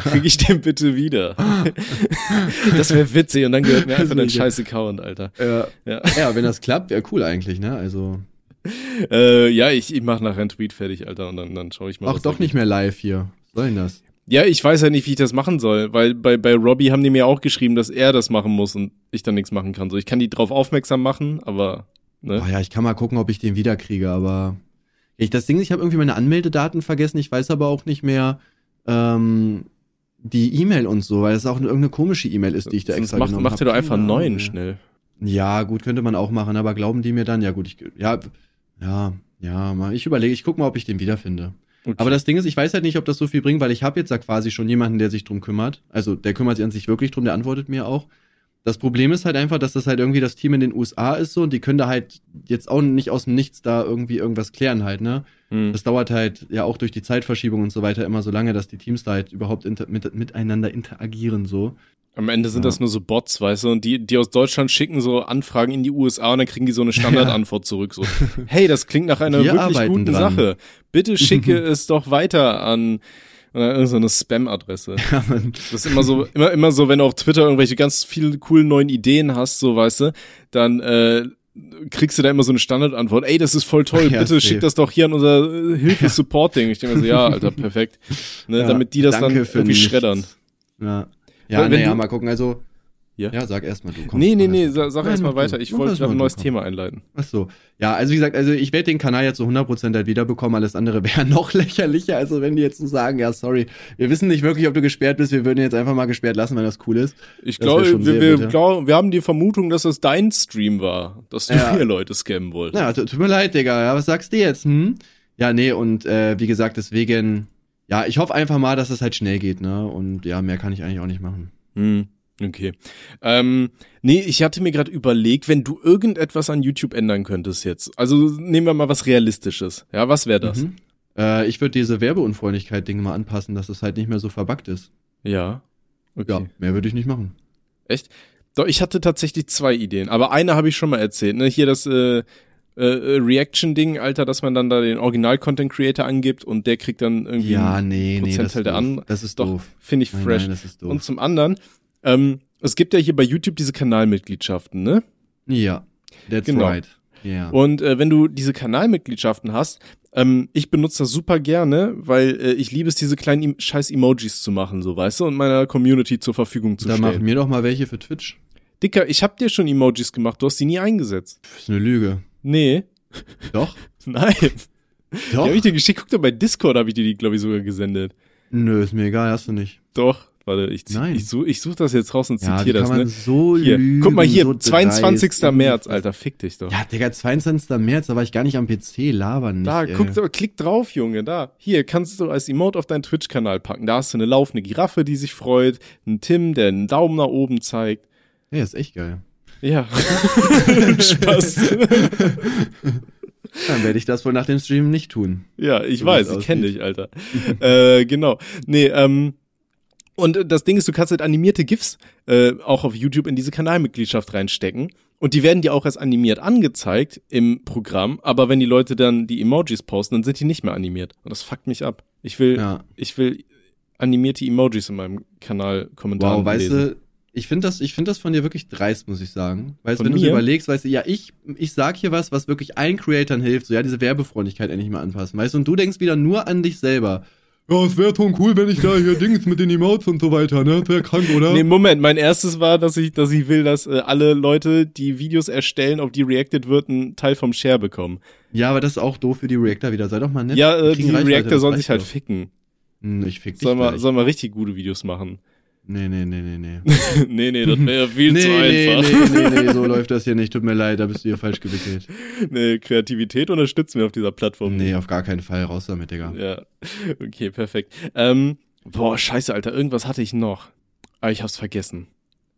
Krieg ich den bitte wieder? *laughs* das wäre witzig und dann gehört mir einfach dein scheiß Account, Alter.
Ja.
Ja,
ja, wenn das klappt, wäre cool eigentlich, ne? Also.
äh, ja ich, ich mach nachher einen Tweet fertig, Alter, und dann, dann schaue ich mal. Was
doch nicht mehr live hier. Was soll denn das?
Ja, ich weiß ja nicht, wie ich das machen soll, weil bei, bei Robbie haben die mir auch geschrieben, dass er das machen muss und ich dann nichts machen kann. So, ich kann die drauf aufmerksam machen, aber ne?
Oh ja, ich kann mal gucken, ob ich den wiederkriege, aber ich, das Ding ist, ich habe irgendwie meine Anmeldedaten vergessen. Ich weiß aber auch nicht mehr ähm, die E-Mail und so, weil es auch eine, irgendeine komische E-Mail ist, die ich da
Sonst
extra
mach,
genommen
mach dir doch einfach einen neuen schnell.
Ja, gut, könnte man auch machen, aber glauben die mir dann? Ja, gut, ich, ja, ja, ja, mal, ich überlege, ich guck mal, ob ich den wiederfinde.
Okay.
Aber das Ding ist, ich weiß halt nicht, ob das so viel bringt, weil ich habe jetzt da quasi schon jemanden, der sich drum kümmert. Also der kümmert sich an sich wirklich drum, der antwortet mir auch. Das Problem ist halt einfach, dass das halt irgendwie das Team in den USA ist so und die können da halt jetzt auch nicht aus dem Nichts da irgendwie irgendwas klären halt, ne?
Hm.
Das dauert halt ja auch durch die Zeitverschiebung und so weiter immer so lange, dass die Teams da halt überhaupt inter mit, miteinander interagieren so.
Am Ende sind
Ja.
das nur so Bots, weißt du, und die, die aus Deutschland schicken so Anfragen in die USA und dann kriegen die so eine Standardantwort *laughs* zurück, so, hey, das klingt nach einer
Wir
wirklich guten
dran.
Sache. Bitte schicke *laughs* es doch weiter an und dann irgend so eine Spam-Adresse. *laughs*
Ja, man,
Das ist immer so, immer, immer so, wenn du auf Twitter irgendwelche ganz viele coolen neuen Ideen hast, so, weißt du, dann, äh, kriegst du da immer so eine Standardantwort, ey, das ist voll toll, *laughs*
Ja,
bitte
safe.
schick das doch hier an unser äh, Hilfe-Support-Ding. Ich denke mir so, ja, Alter, perfekt. Ne,
ja,
damit die das dann irgendwie
nichts.
schreddern.
Ja, ja
wenn
naja,
du-
mal gucken, also,
Ja?
ja, sag erst mal du. Komm,
nee, nee, nee, sag
Nein,
erst mal
mach du.
weiter. Ich wollte gerade ein neues. Thema einleiten.
Ach so. Ja, also wie gesagt, also ich werde den Kanal jetzt zu 100% halt wiederbekommen. Alles andere wäre *laughs* noch lächerlicher. Also wenn die jetzt so sagen, ja, sorry, wir wissen nicht wirklich, ob du gesperrt bist. Wir würden jetzt einfach mal gesperrt lassen, wenn das cool ist.
Ich
Das
glaube, wir, wir, glaub, wir haben die Vermutung, dass es dein Stream war, dass du
Ja.
hier Leute scammen wolltest.
Ja, tut mir leid, Digga. Ja, was sagst du jetzt? Hm? Ja, nee, und äh, wie gesagt, deswegen, ja, ich hoffe einfach mal, dass es halt schnell geht, ne? Und ja, mehr kann ich eigentlich auch nicht machen.
Hm, okay. Ähm, nee, ich hatte mir gerade überlegt, wenn du irgendetwas an YouTube ändern könntest jetzt. Also nehmen wir mal was Realistisches. Ja, was wäre das?
Mhm. Äh, ich würde diese Werbeunfreundlichkeit-Dinge mal anpassen, dass es halt nicht mehr so verbuggt ist.
Ja. Okay.
Ja, mehr würde ich nicht machen.
Echt? Doch, ich hatte tatsächlich zwei Ideen, aber eine habe ich schon mal erzählt. Ne? Hier das äh, äh, Reaction-Ding, Alter, dass man dann da den Original-Content-Creator angibt und der kriegt dann irgendwie
Ja, nee, nee, das
Prozentteil
ist
der
doof.
an.
Das ist
Doch, finde ich
Nein,
fresh.
nein, das ist doof.
Und zum anderen, ähm, es gibt ja hier bei YouTube diese Kanalmitgliedschaften, ne?
Ja, that's
Genau.
right. Ja.
Und äh, wenn du diese Kanalmitgliedschaften hast, ähm, ich benutze das super gerne, weil äh, ich liebe es, diese kleinen em scheiß Emojis zu machen, so weißt du, und meiner Community zur Verfügung zu
da mach
stellen.
mir doch mal welche für Twitch.
Dicker, ich hab dir schon Emojis gemacht, du hast die nie eingesetzt.
Das ist eine Lüge.
Nee,
Doch? *laughs*
nein. Die
Doch?
hab ich dir geschickt. Guck doch, bei Discord habe ich dir die, glaube ich, sogar gesendet.
Nö, ist mir egal, hast du nicht.
Doch, warte, ich,
Nein.
ich, such, ich such das jetzt raus und
Ja,
zitiere das, ne?
so
Hier,
lügen,
guck mal hier,
so
22.
dreist.
März, Alter, fick dich doch.
Ja, Digga, 22. März, da war ich gar nicht am PC, labern nicht.
Da,
ey.
guck, doch, klick drauf, Junge, da. Hier, kannst du als Emote auf deinen Twitch-Kanal packen. Da hast du eine laufende Giraffe, die sich freut, einen Tim, der einen Daumen nach oben zeigt.
Ja, ist echt geil.
Ja. *laughs* Spaß. *laughs*
Dann werde ich das wohl nach dem Stream nicht tun.
ja, ich
So,
weiß, ich kenne dich, Alter. äh, genau. Nee, ähm, und äh, das Ding ist, du kannst halt animierte GIFs äh, auch auf YouTube in diese Kanalmitgliedschaft reinstecken. Und die werden dir auch als animiert angezeigt im Programm, aber wenn die Leute dann die Emojis posten, dann sind die nicht mehr animiert. Und das fuckt mich ab. Ich will,
Ja.
ich will animierte Emojis in meinem Kanal Kommentaren
Wow, weißt
lesen.
du, ich finde das, ich finde das von dir wirklich dreist, muss ich sagen. Weißt du, wenn du überlegst, weißt du, ja, ich, ich sag hier was, was wirklich allen Creatoren hilft, so, ja, diese Werbefreundlichkeit endlich mal anpassen, weißt du, und du denkst wieder nur an dich selber. Ja, es wäre schon cool, wenn ich da hier Dings mit den Emotes und so weiter, ne? Das wäre krank, oder?
Nee, Moment, mein erstes war, dass ich, dass ich will, dass äh, alle Leute, die Videos erstellen, auf die reacted wird, einen Teil vom Share bekommen.
Ja, aber das ist auch doof für die Reactor wieder. Sei doch mal nett.
ja,
Wir
äh, die
Reichweite,
Reactor sollen sich halt ficken.
Hm, ich fick dich
Soll mal,
gleich.
soll mal richtig gute Videos machen.
Nee, nee, nee, nee, nee. *laughs*
nee, nee, das wäre viel
nee,
zu
nee,
einfach.
nee, nee, nee, so läuft das hier nicht. Tut mir leid, da bist du hier falsch gewickelt. *laughs*
Nee, Kreativität unterstützen wir auf dieser Plattform.
Nee, auf gar keinen Fall. Raus damit, Digga.
Ja, okay, perfekt. Ähm, boah, scheiße, Alter, irgendwas hatte ich noch. Aber ich hab's vergessen.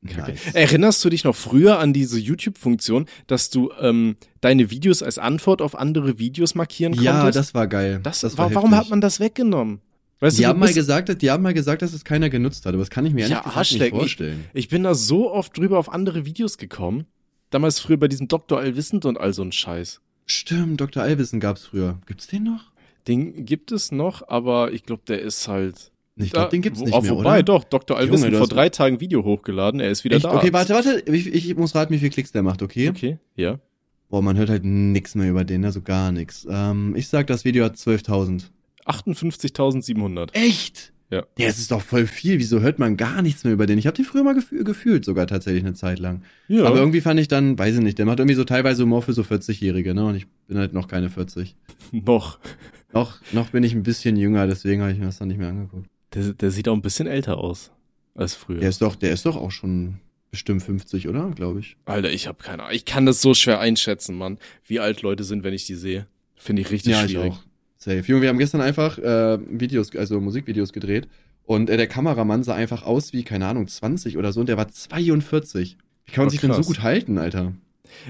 Nice.
Erinnerst du dich noch früher an diese YouTube-Funktion, dass du ähm, deine Videos als Antwort auf andere Videos markieren konntest?
Ja, das war geil.
das,
das
war,
war
warum hat man das weggenommen? Weißt
Die
du,
haben, mal gesagt, die haben mal gesagt, dass es keiner genutzt hat, aber das kann ich mir ehrlich
Ja,
gesagt
Arschlecken,
nicht
ich-
vorstellen.
ich bin da so oft drüber auf andere Videos gekommen. Damals früher bei diesem Dr. Allwissend und all so ein Scheiß.
Stimmt, Dr. Albissen gab's früher. Gibt's den noch?
Den gibt es noch, aber ich glaube, der ist halt.
Ich glaube, den gibt's
wo-
nicht
ah,
mehr,
Wobei,
oder?
doch, Dr.
Du
vor drei Tagen Video hochgeladen, er ist wieder
Echt?
da.
Okay, warte, warte. Ich, ich muss raten, wie viel Klicks der macht, okay?
Okay, ja.
Boah, man hört halt nix mehr über den, also gar nix. Ähm, ich sag, das Video hat 12.000.
58.700.
Echt?
Ja.
Ja, es ist doch voll viel. Wieso hört man gar nichts mehr über den? Ich habe den früher mal gefühl, gefühlt, sogar tatsächlich eine Zeit lang.
Ja.
Aber irgendwie fand ich dann, weiß ich nicht, der macht irgendwie so teilweise Humor für so 40-Jährige, ne? Und ich bin halt noch keine 40. *laughs*
noch.
Noch, noch bin ich ein bisschen jünger, deswegen habe ich mir das dann nicht mehr angeguckt.
Der, der sieht auch ein bisschen älter aus als früher.
Der ist doch, der ist doch auch schon bestimmt 50, oder? Glaube ich.
Alter, ich habe keine Ahnung. Ich kann das so schwer einschätzen, Mann. Wie alt Leute sind, wenn ich die sehe. Finde ich richtig schwierig.
Safe. Junge, wir haben gestern einfach äh, Videos, also Musikvideos gedreht und äh, der Kameramann sah einfach aus wie, keine Ahnung, 20 oder so und der war 42. Wie kann man
Oh,
sich denn so
krass.
gut halten, Alter?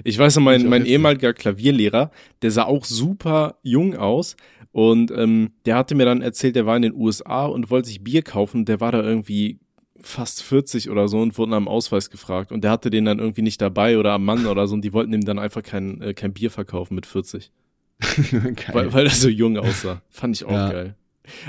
Ich weiß noch, mein, mein ehemaliger Klavierlehrer, der sah auch super jung aus. Und ähm, der hatte mir dann erzählt, der war in den USA und wollte sich Bier kaufen. Der war da irgendwie fast 40 oder so und wurde nach dem Ausweis gefragt. Und der hatte den dann irgendwie nicht dabei oder am Mann oder so. Und die wollten ihm dann einfach kein, äh, kein Bier verkaufen mit 40. *laughs* Weil, weil er so jung aussah. Fand ich auch
Ja.
geil.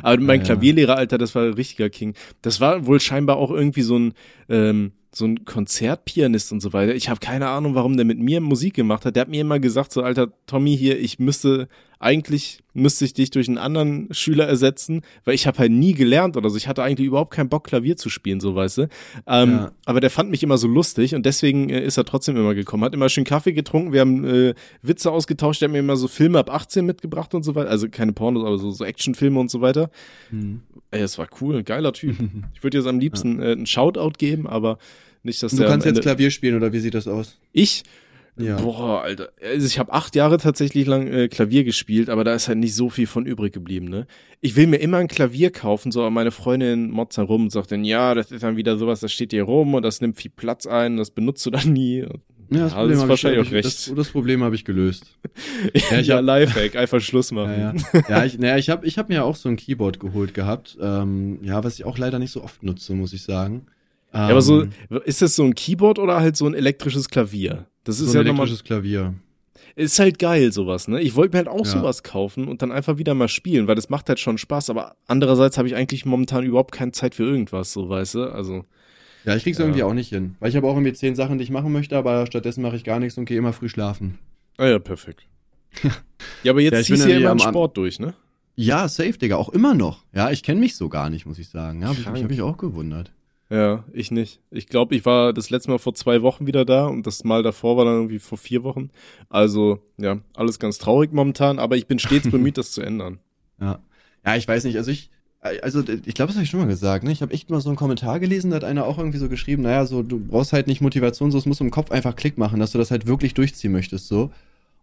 Aber mein
ja.
Klavierlehrer, Alter, das war ein richtiger King. Das war wohl scheinbar auch irgendwie so ein, ähm, so ein Konzertpianist und so weiter. Ich habe keine Ahnung, warum der mit mir Musik gemacht hat. Der hat mir immer gesagt, so, Alter, Tommy hier, ich müsste, eigentlich müsste ich dich durch einen anderen Schüler ersetzen, weil ich habe halt nie gelernt oder so. Ich hatte eigentlich überhaupt keinen Bock, Klavier zu spielen, so weißt du. Ähm,
Ja.
Aber der fand mich immer so lustig und deswegen äh, ist er trotzdem immer gekommen. Hat immer schön Kaffee getrunken, wir haben äh, Witze ausgetauscht, der hat mir immer so Filme ab 18 mitgebracht und so weiter. Also keine Pornos, aber so, so Actionfilme und so weiter.
Hm.
Ey, es war cool, geiler Typ. *laughs* Ich würde jetzt am liebsten äh, einen Shoutout geben, aber nicht, dass
Und du kannst jetzt Klavier spielen oder wie sieht das aus?
Ich?
Ja.
Boah, Alter. Also ich habe acht Jahre tatsächlich lang äh, Klavier gespielt, aber da ist halt nicht so viel von übrig geblieben, ne? Ich will mir immer ein Klavier kaufen, so aber meine Freundin motzt dann rum und sagt dann, ja, das ist dann wieder sowas, das steht hier rum und das nimmt viel Platz ein, das benutzt du dann nie.
Ja, das
Ja, das
Problem
ist
habe ich,
wahrscheinlich
hab
auch
ich,
recht.
das, das Problem habe ich gelöst. *laughs*
Ja,
ich hab-
Lifehack, einfach Schluss machen.
Ja, ja. *laughs* ja ich, naja, ich habe ich hab mir auch so ein Keyboard geholt gehabt, ähm, ja, was ich auch leider nicht so oft nutze, muss ich sagen. Ähm,
Ja, aber so, ist das so ein Keyboard oder halt so ein elektrisches Klavier? Das ist
so
ja
ein
nochmal,
elektrisches Klavier.
ist halt geil sowas, ne? Ich wollte mir halt auch
Ja.
sowas kaufen und dann einfach wieder mal spielen, weil das macht halt schon Spaß, aber andererseits habe ich eigentlich momentan überhaupt keine Zeit für irgendwas, so, weißt du? Also,
Ja, ich krieg's
Ja.
irgendwie auch nicht hin. Weil ich habe auch irgendwie zehn Sachen, die ich machen möchte, aber stattdessen mache ich gar nichts und gehe immer früh schlafen.
ah ja, perfekt. *laughs* ja, aber jetzt
Ja, ich
ziehst du ja immer
am-
Sport durch, ne?
Ja, safe, Digga, auch immer noch. Ja, ich kenne mich so gar nicht, muss ich sagen. Ja, hab ich,
Krank.
ich habe mich auch gewundert.
Ja, ich nicht. Ich glaube, ich war das letzte Mal vor zwei Wochen wieder da und das Mal davor war dann irgendwie vor vier Wochen. Also, ja, alles ganz traurig momentan, aber ich bin stets *laughs* bemüht, das zu ändern.
Ja. Ja, ich weiß nicht, also ich, also ich glaube, das habe ich schon mal gesagt, ne? Ich habe echt mal so einen Kommentar gelesen, da hat einer auch irgendwie so geschrieben, naja, so, du brauchst halt nicht Motivation, so es muss im Kopf einfach Klick machen, dass du das halt wirklich durchziehen möchtest, so.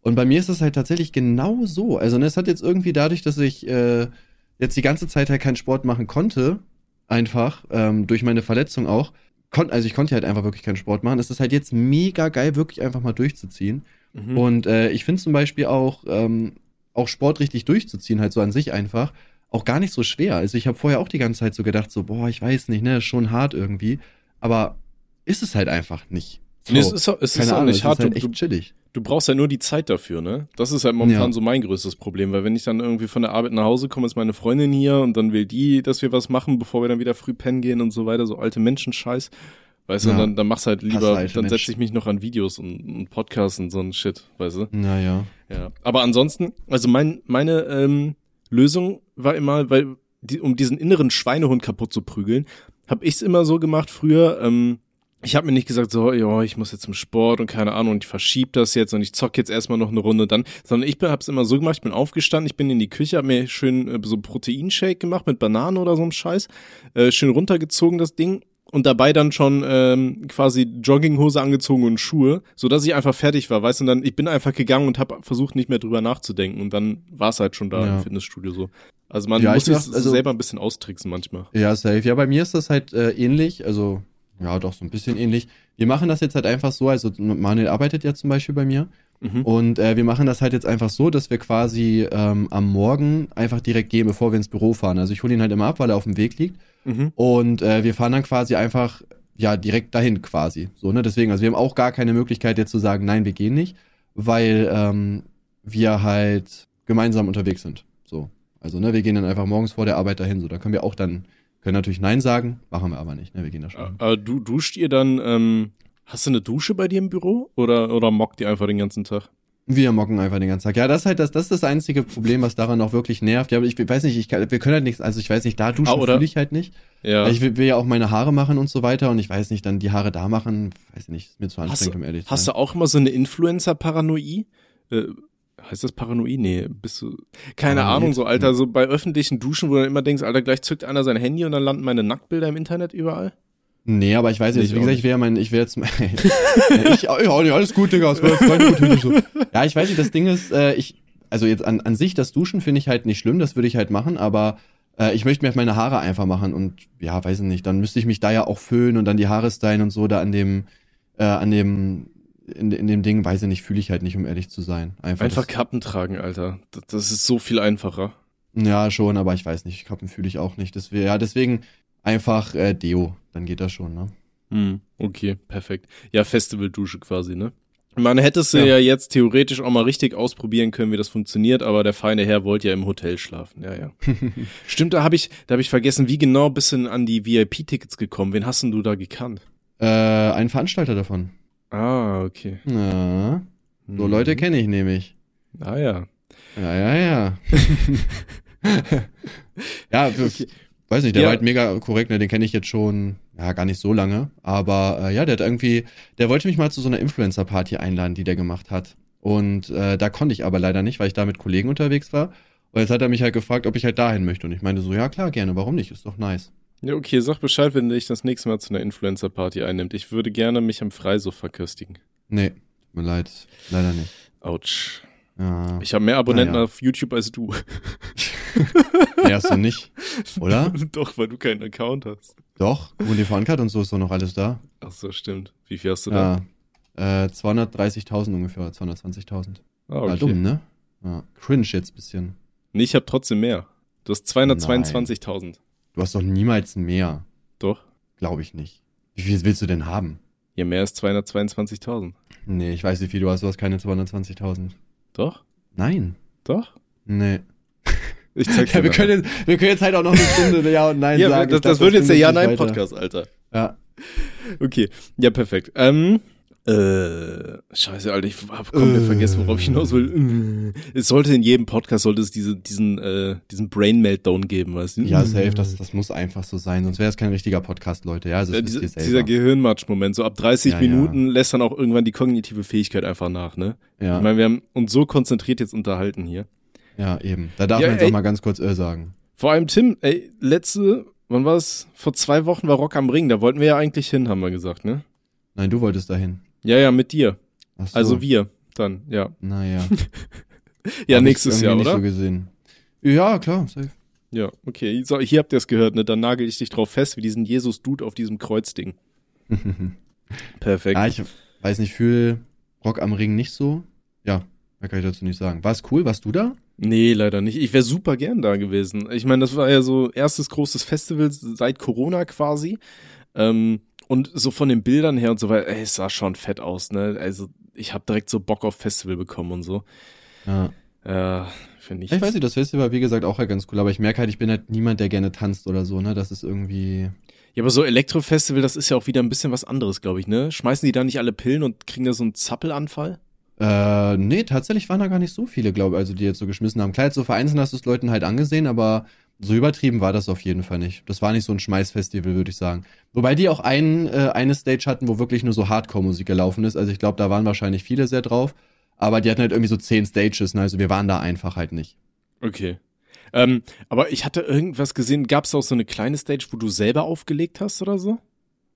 Und bei mir ist das halt tatsächlich genau so. Also, ne, es hat jetzt irgendwie dadurch, dass ich äh, jetzt die ganze Zeit halt keinen Sport machen konnte, einfach, ähm, durch meine Verletzung auch, kon also ich konnte halt einfach wirklich keinen Sport machen. Es ist halt jetzt mega geil, wirklich einfach mal durchzuziehen.
Mhm.
Und äh, ich finde zum Beispiel auch, ähm, auch Sport richtig durchzuziehen, halt so an sich einfach, auch gar nicht so schwer. Also ich habe vorher auch die ganze Zeit so gedacht, so, boah, ich weiß nicht, ne, ist schon hart irgendwie. Aber ist es halt einfach nicht. So,
Nee, es ist, es ist
keine
auch
Ahnung,
nicht
es
hart.
ist halt echt chillig.
Du brauchst halt nur die Zeit dafür, ne? Das ist halt momentan
Ja.
so mein größtes Problem, weil wenn ich dann irgendwie von der Arbeit nach Hause komme, ist meine Freundin hier und dann will die, dass wir was machen, bevor wir dann wieder früh pennen gehen und so weiter, so alte Menschenscheiß. Weißt du,
Ja.
und dann, dann machst du halt lieber, dann setze ich mich noch an Videos und, und Podcasts und so ein Shit, weißt du?
Naja.
Ja, aber ansonsten, also mein, meine ähm, Lösung war immer, weil die, um diesen inneren Schweinehund kaputt zu prügeln, habe ich es immer so gemacht früher. Ähm, ich habe mir nicht gesagt, so, ja, ich muss jetzt zum Sport und keine Ahnung, und ich verschieb das jetzt und ich zock jetzt erstmal noch eine Runde dann, sondern ich habe es immer so gemacht, ich bin aufgestanden, ich bin in die Küche, habe mir schön äh, so Proteinshake gemacht mit Bananen oder so einem Scheiß, äh, schön runtergezogen das Ding und dabei dann schon ähm, quasi Jogginghose angezogen und Schuhe, so dass ich einfach fertig war, weißt du, und dann ich bin einfach gegangen und habe versucht nicht mehr drüber nachzudenken und dann war es halt schon da
Ja.
im Fitnessstudio so. Also man
Ja,
muss
ich
sich
also-
selber ein bisschen austricksen manchmal.
Ja, safe. Ja, bei mir ist das halt äh, ähnlich, also ja, doch so ein bisschen ähnlich. Wir machen das jetzt halt einfach so, also Manuel arbeitet ja zum Beispiel bei mir
Mhm.
und äh, wir machen das halt jetzt einfach so, dass wir quasi ähm, am Morgen einfach direkt gehen, bevor wir ins Büro fahren. Also ich hole ihn halt immer ab, weil er auf dem Weg liegt
Mhm.
und äh, wir fahren dann quasi einfach ja direkt dahin quasi. So ne, deswegen, also wir haben auch gar keine Möglichkeit jetzt zu sagen, nein, wir gehen nicht, weil ähm, wir halt gemeinsam unterwegs sind. So. Also, ne, wir gehen dann einfach morgens vor der Arbeit dahin. So, da können wir auch dann, können natürlich Nein sagen, machen wir aber nicht, ne? Wir gehen da schon.
Aber du duscht ihr dann, ähm, hast du eine Dusche bei dir im Büro? Oder, oder mockt ihr einfach den ganzen Tag?
Wir mocken einfach den ganzen Tag. Ja, das ist halt das, das ist das einzige Problem, was daran auch wirklich nervt. Ja, aber ich weiß nicht, ich wir können halt nichts, also ich weiß nicht, da duschen
Ah, oder-
fühle ich halt nicht.
Ja.
Weil Ich will, will ja auch meine Haare machen und so weiter und ich weiß nicht, dann die Haare da machen, weiß nicht, ist mir zu
Hast
anstrengend, um ehrlich zu
Hast
sein.
du auch immer so eine Influencer-Paranoie? Äh, heißt das Paranoie? Nee, bist du. Keine
Paranoid?
Ahnung, so, Alter, so bei öffentlichen Duschen, wo du dann immer denkst, Alter, gleich zückt einer sein Handy und dann landen meine Nacktbilder im Internet überall?
Nee, aber ich weiß jetzt,
Ich
wie gesagt,
nicht.
ich wäre mein, ich wäre jetzt, *laughs* ja, ich, ja, alles gut, Digga, es war gute Idee, so. Ja, ich weiß nicht, das Ding ist, äh, ich, also jetzt an, an sich das Duschen finde ich halt nicht schlimm, das würde ich halt machen, aber äh, ich möchte mir meine Haare einfach machen und ja, weiß ich nicht, dann müsste ich mich da ja auch föhnen und dann die Haare stylen und so, da an dem, äh, an dem, in, in dem Ding, weiß ich nicht, fühle ich halt nicht, um ehrlich zu sein. Einfach,
Einfach Kappen tragen, Alter. Das, ist so viel einfacher.
Ja, schon, aber ich weiß nicht, Kappen fühle ich auch nicht. Deswegen, ja, deswegen einfach äh, Deo, dann geht das schon, ne?
Hm, okay, perfekt. Ja, Festival-Dusche quasi, ne? Man hätte es ja.
Ja.
jetzt theoretisch auch mal richtig ausprobieren können, wie das funktioniert, aber der feine Herr wollte ja im Hotel schlafen. Ja, ja. *laughs* Stimmt, da habe ich, da habe ich vergessen, wie genau bist du an die VIP-Tickets gekommen? Wen hast denn du da gekannt?
Äh, ein Veranstalter davon.
Ah, okay.
Ja, so
Hm.
Leute kenne ich nämlich.
Ah ja.
Ja, ja, ja. *laughs* ja, das, weiß nicht, der
Ja.
war halt mega korrekt, ne? den kenne ich jetzt schon, ja, gar nicht so lange. Aber äh, ja, der hat irgendwie, der wollte mich mal zu so einer Influencer-Party einladen, die der gemacht hat. Und äh, da konnte ich aber leider nicht, weil ich da mit Kollegen unterwegs war. Und jetzt hat er mich halt gefragt, ob ich halt dahin möchte. Und ich meinte so, ja klar, gerne, warum nicht? Ist doch nice.
Ja, okay, sag Bescheid, wenn dich das nächste Mal zu einer Influencer-Party einnimmt. Ich würde gerne mich am Freisof verköstigen.
Nee, tut mir leid, leider nicht.
Autsch.
Ja,
Ich habe mehr Abonnenten
Naja.
auf YouTube als du. *laughs*
nee, hast du nicht, oder? *laughs*
Doch, weil du keinen Account hast.
Doch, UNDV-Card und so ist doch noch alles da.
Ach so, stimmt. Wie viel hast du da?
Ja, äh, 230.000 ungefähr, 220.000.
Ah,
War
okay.
dumm, ne? Ja, cringe jetzt bisschen.
Nee, ich habe trotzdem mehr. Du hast 222.000.
Du hast doch niemals mehr.
Doch?
Glaube ich nicht. Wie viel willst du denn haben?
Ja, mehr als 222.000.
Nee, ich weiß, wie viel du hast. Du hast keine 220.000.
Doch?
Nein.
Doch?
Nee. *laughs*
Ich zeig's dir
Ja, wir, können jetzt, wir können jetzt halt auch noch eine Stunde *laughs* Ja und Nein
ja,
sagen.
das,
glaub,
das wird jetzt der. Ja-Nein-Podcast, Alter.
Ja.
Okay, ja, perfekt. Ähm, äh, scheiße, Alter, ich hab komplett
Äh.
vergessen, worauf ich hinaus will. Äh, Es sollte in jedem Podcast, sollte es diese, diesen, äh, diesen Brain-Meltdown geben, weißt du?
Ja, safe, das, das muss einfach so sein. Sonst wäre es kein richtiger Podcast, Leute. Ja, also
Äh,
wisst
dieser, Gehirnmatsch-Moment, so ab 30
Ja,
Minuten lässt dann auch irgendwann die kognitive Fähigkeit einfach nach, ne?
ja,
Ich meine, wir haben uns so konzentriert jetzt unterhalten hier.
ja, eben. Da darf
Ja,
man jetzt
ey.
auch mal ganz kurz äh sagen.
Vor allem Tim, ey, letzte, wann war es? Vor zwei Wochen war Rock am Ring, da wollten wir ja eigentlich hin, haben wir gesagt, ne?
Nein, du wolltest dahin.
Ja, ja, mit dir.
So.
Also wir, dann, ja.
Naja.
Ja, *laughs*
Hab
nächstes Jahr, oder?
Nicht so gesehen. Ja, klar, safe.
Ja, okay. So, hier habt ihr es gehört, ne? Dann nagel ich dich drauf fest, wie diesen Jesus-Dude auf diesem Kreuzding. *laughs* Perfekt.
ja, ich weiß nicht, fühl Rock am Ring nicht so. Ja, mehr kann ich dazu nicht sagen. War es cool? Warst du da?
Nee, leider nicht. Ich wäre super gern da gewesen. Ich meine, das war ja so erstes großes Festival seit Corona quasi. Ähm, und so von den Bildern her und so weiter, ey, es sah schon fett aus, ne? Also, ich habe direkt so Bock auf Festival bekommen und so.
Ja.
Äh, finde ich.
Ich weiß nicht, das Festival, wie gesagt, auch halt ganz cool, aber ich merke halt, ich bin halt niemand, der gerne tanzt oder so, ne? Das ist irgendwie.
Ja, aber so Elektrofestival, das ist ja auch wieder ein bisschen was anderes, glaube ich, ne? Schmeißen die da nicht alle Pillen und kriegen da so einen Zappelanfall?
Äh, nee, tatsächlich waren da gar nicht so viele, glaube ich, also die jetzt so geschmissen haben. Klar, jetzt so vereinzelt hast du es Leuten halt angesehen, aber so übertrieben war das auf jeden Fall nicht. Das war nicht so ein Schmeißfestival, würde ich sagen. Wobei die auch ein, äh, eine Stage hatten, wo wirklich nur so Hardcore-Musik gelaufen ist. Also ich glaube, da waren wahrscheinlich viele sehr drauf. Aber die hatten halt irgendwie so zehn Stages, ne? Also wir waren da einfach halt nicht.
Okay. Ähm, aber ich hatte irgendwas gesehen, gab es auch so eine kleine Stage, wo du selber aufgelegt hast oder so?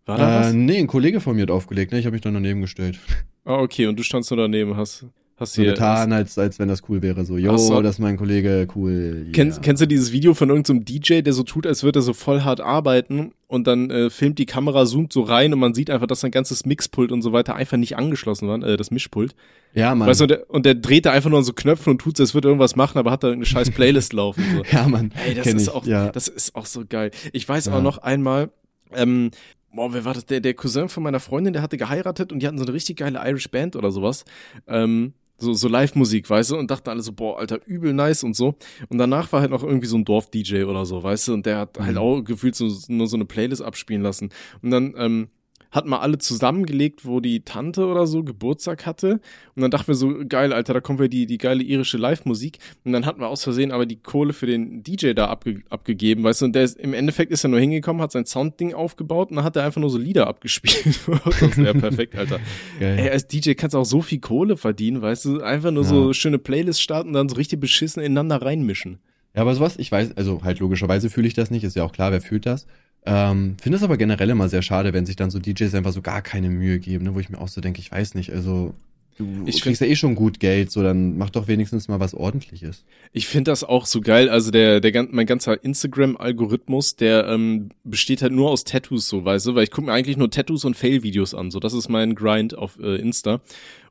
War da
Äh,
was?
nee, ein Kollege von mir hat aufgelegt, ne? Ich habe mich dann daneben gestellt.
Ah, okay, und du standst nur daneben, hast, hast
So
hier.
getan, als, als wenn das cool wäre. So, yo,
so.
das ist mein Kollege, cool. Yeah.
Kennst, kennst du dieses Video von irgendeinem DJ, der so tut, als würde er so voll hart arbeiten und dann äh, filmt die Kamera, zoomt so rein und man sieht einfach, dass sein ganzes Mixpult und so weiter einfach nicht angeschlossen war, äh, das Mischpult.
Ja, Mann.
Weißt du, und der, und der dreht da einfach nur an so Knöpfe und tut so, als würde irgendwas machen, aber hat da irgendeine scheiß Playlist laufen. So. *laughs*
ja, Mann.
Ey, das ist
ich,
auch,
ja.
das ist auch so geil. Ich weiß
Ja.
auch noch einmal, ähm, boah, wer war das? Der, der Cousin von meiner Freundin, der hatte geheiratet und die hatten so eine richtig geile Irish Band oder sowas. Ähm, so, so Live-Musik, weißt du, und dachten alle so, boah, Alter, übel nice und so. Und danach war halt noch irgendwie so ein Dorf-DJ oder so, weißt du, und der hat halt
Mhm.
auch gefühlt so, nur so eine Playlist abspielen lassen. Und dann, ähm, hat mal alle zusammengelegt, wo die Tante oder so Geburtstag hatte. Und dann dachten wir so, geil, Alter, da kommt wir die, die geile irische Live-Musik. Und dann hatten wir aus Versehen aber die Kohle für den DJ da abge abgegeben, weißt du, und der ist, im Endeffekt ist er nur hingekommen, hat sein Soundding aufgebaut und dann hat er einfach nur so Lieder abgespielt. *laughs* das wäre perfekt, Alter.
Geil.
Ey, als DJ kannst du auch so viel Kohle verdienen, weißt du, einfach nur
Ja.
so schöne Playlists starten und dann so richtig beschissen ineinander reinmischen.
Ja, aber sowas, ich weiß, also halt logischerweise fühle ich das nicht, ist ja auch klar, wer fühlt das. Ähm, Finde es aber generell immer sehr schade, wenn sich dann so DJs einfach so gar keine Mühe geben, ne, wo ich mir auch so denke, ich weiß nicht, also du
Ich
kriegst ja eh schon gut Geld, so dann mach doch wenigstens mal was ordentliches.
Ich finde das auch so geil. Also der, der mein ganzer Instagram-Algorithmus, der ähm, besteht halt nur aus Tattoos, so weißt du, weil ich gucke mir eigentlich nur Tattoos und Fail-Videos an. So, das ist mein Grind auf äh, Insta.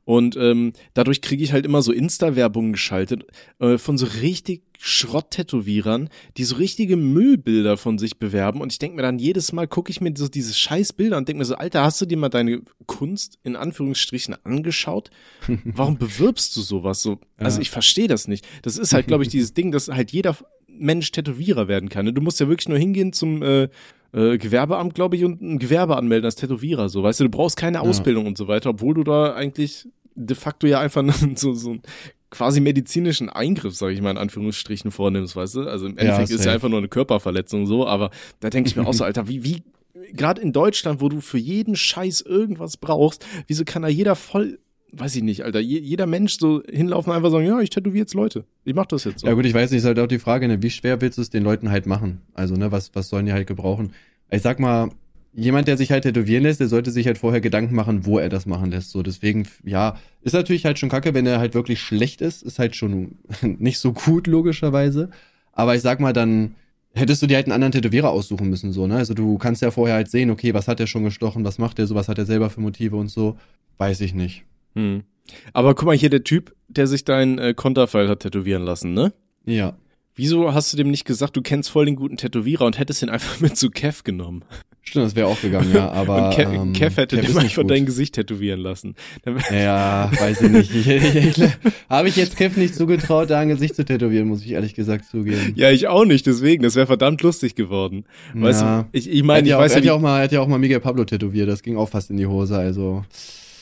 Und ähm, dadurch kriege ich halt immer so Insta-Werbungen geschaltet äh, von so richtig Schrott-Tätowierern, die so richtige Müllbilder von sich bewerben. Und ich denke mir dann jedes Mal, gucke ich mir so diese scheiß Bilder und denke mir so, Alter, hast du dir mal deine Kunst in Anführungsstrichen angeschaut? *laughs* Warum bewirbst du sowas so? Also
Ja.
ich verstehe das nicht. Das ist halt, glaube ich, dieses Ding, dass halt jeder Mensch Tätowierer werden kann. ne? Du musst ja wirklich nur hingehen zum äh, äh, Gewerbeamt, glaube ich, und ein Gewerbe anmelden als Tätowierer. So, weißt du, du brauchst keine Ausbildung und so weiter, obwohl du da eigentlich de facto ja einfach *laughs* so, so einen quasi medizinischen Eingriff, sage ich mal in Anführungsstrichen, vornimmst, weißt du? Also im Endeffekt ist ja einfach nur eine Körperverletzung so, aber da denke ich mir auch so, *laughs* Alter, wie, wie, gerade in Deutschland, wo du für jeden Scheiß irgendwas brauchst, wieso kann da jeder voll, weiß ich nicht, Alter, je, jeder Mensch so hinlaufen und einfach sagen, ja, ich tätowiere jetzt Leute. Ich mach das jetzt so.
Ja gut, ich weiß nicht, ist halt auch die Frage, ne, wie schwer willst du es den Leuten halt machen? Also, ne, was, was sollen die halt gebrauchen? Ich sag mal, jemand, der sich halt tätowieren lässt, der sollte sich halt vorher Gedanken machen, wo er das machen lässt. So, deswegen, ja, ist natürlich halt schon kacke, wenn er halt wirklich schlecht ist, ist halt schon *laughs* nicht so gut, logischerweise. Aber ich sag mal, dann hättest du dir halt einen anderen Tätowierer aussuchen müssen, so, ne? Also du kannst ja vorher halt sehen, okay, was hat er schon gestochen, was macht er so, was hat er selber für Motive und so. Weiß ich nicht.
Hm. Aber guck mal hier, der Typ, der sich dein äh, Konterfeil hat tätowieren lassen, ne?
Ja.
Wieso hast du dem nicht gesagt, du kennst voll den guten Tätowierer und hättest ihn einfach *laughs* mit zu Kev genommen?
Stimmt, das wäre auch gegangen, ja, *laughs* aber.
und Kev,
ähm,
Kev hätte
Kev
dem
ist nicht
einfach
gut.
dein Gesicht tätowieren lassen.
Ja, weiß ich nicht. *laughs* Ich, ich, ich, Habe ich jetzt Kev nicht zugetraut, da ein Gesicht zu tätowieren, muss ich ehrlich gesagt zugeben.
ja, ich auch nicht, deswegen, das wäre verdammt lustig geworden. Weißt
Ja.
du, ich, ich meine, ich
ja auch,
weiß
er
ja,
hat ja auch mal, hat ja auch mal Miguel Pablo tätowiert, das ging auch fast in die Hose, also.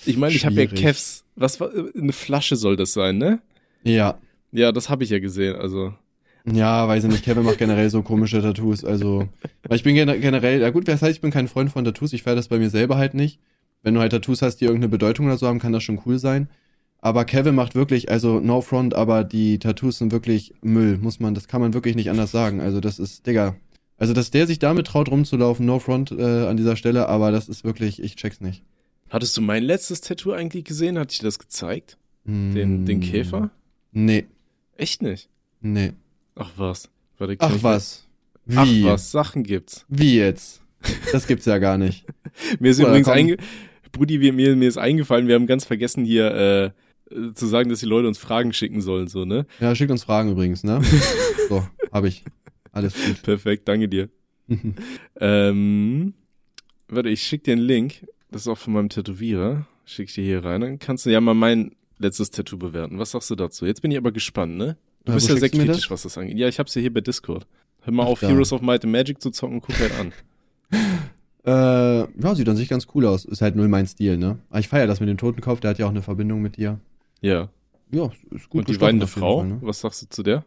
ich meine, ich habe ja. Kevs, was war, eine Flasche soll das sein, ne?
Ja.
Ja, das habe ich ja gesehen, also.
Ja, weiß ich nicht. Kevin macht generell so komische Tattoos, also. Weil ich bin gener- generell, ja gut, das heißt, ich bin kein Freund von Tattoos, ich feiere das bei mir selber halt nicht. Wenn du halt Tattoos hast, die irgendeine Bedeutung oder so haben, kann das schon cool sein. Aber Kevin macht wirklich, also no front, aber die Tattoos sind wirklich Müll, muss man, das kann man wirklich nicht anders sagen. Also das ist, Digga. Also, dass der sich damit traut rumzulaufen, no front äh, an dieser Stelle, aber das ist wirklich, ich check's nicht.
Hattest du mein letztes Tattoo eigentlich gesehen? Hat ich dir das gezeigt? Den,
Hm,
den Käfer?
Nee,
Echt nicht?
nee.
Ach was. Warte,
Ach was.
Ach
Wie?
was, Sachen gibt's.
Wie jetzt? Das gibt's ja gar nicht. *laughs*
Mir ist
Oder
übrigens einge Brudi, wir, mir, mir ist eingefallen, wir haben ganz vergessen hier äh, äh, zu sagen, dass die Leute uns Fragen schicken sollen, so, ne?
Ja, schickt uns Fragen übrigens, ne? *laughs* So, hab ich. Alles gut.
Perfekt, danke dir. *laughs* Ähm, warte, ich schick dir einen Link. Das ist auch von meinem Tätowierer. Schick ich dir hier rein. Dann kannst du ja mal mein letztes Tattoo bewerten. Was sagst du dazu? Jetzt bin ich aber gespannt, ne? Du
Ja,
bist ja sehr kritisch,
das?
was das angeht. Ja, ich hab's ja hier bei Discord. Hör mal
Ach,
auf,
da.
Heroes of Might and Magic zu zocken, guck halt an. *laughs*
Äh, ja, sieht an sich ganz cool aus. Ist halt null mein Stil, ne? Aber ich feier das mit dem Totenkopf, der hat ja auch eine Verbindung mit dir.
Ja.
Ja, ist gut
Und die weinende Frau?
Fall, ne?
Was sagst du zu der?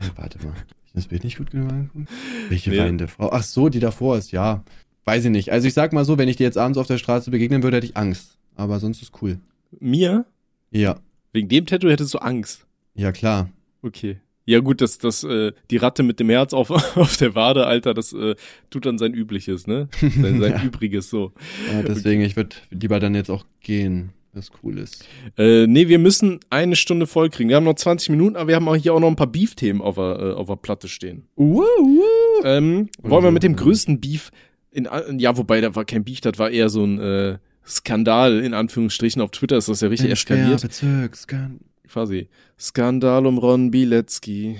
Ja, warte mal. Ich das Bild nicht gut genug angeguckt? Welche
Nee.
weinende Frau? Ach so, die davor ist, ja. Weiß ich nicht. Also ich sag mal so, wenn ich dir jetzt abends auf der Straße begegnen würde, hätte ich Angst. Aber sonst ist cool.
Mir?
Ja,
Wegen dem Tattoo hättest du Angst.
ja klar.
Okay. Ja gut, das, das, äh, die Ratte mit dem Herz auf, *laughs* auf der Wade, Alter, das äh, tut dann sein Übliches, ne? Sein, sein *laughs*
Ja.
Übriges so.
Ja, deswegen, ich würde lieber dann jetzt auch gehen, was cool ist.
Äh, nee, wir müssen eine Stunde voll kriegen. Wir haben noch 20 Minuten, aber wir haben auch hier auch noch ein paar Beef-Themen auf der, äh, auf der Platte stehen.
Uh, uh.
Ähm, wollen wir mit dem größten Beef in, ja, wobei, da war kein Beef, das war eher so ein äh, Skandal, in Anführungsstrichen. Auf Twitter ist das ja richtig eskaliert.
Bezirkskan
Quasi. Skandal um Ron Bilecki.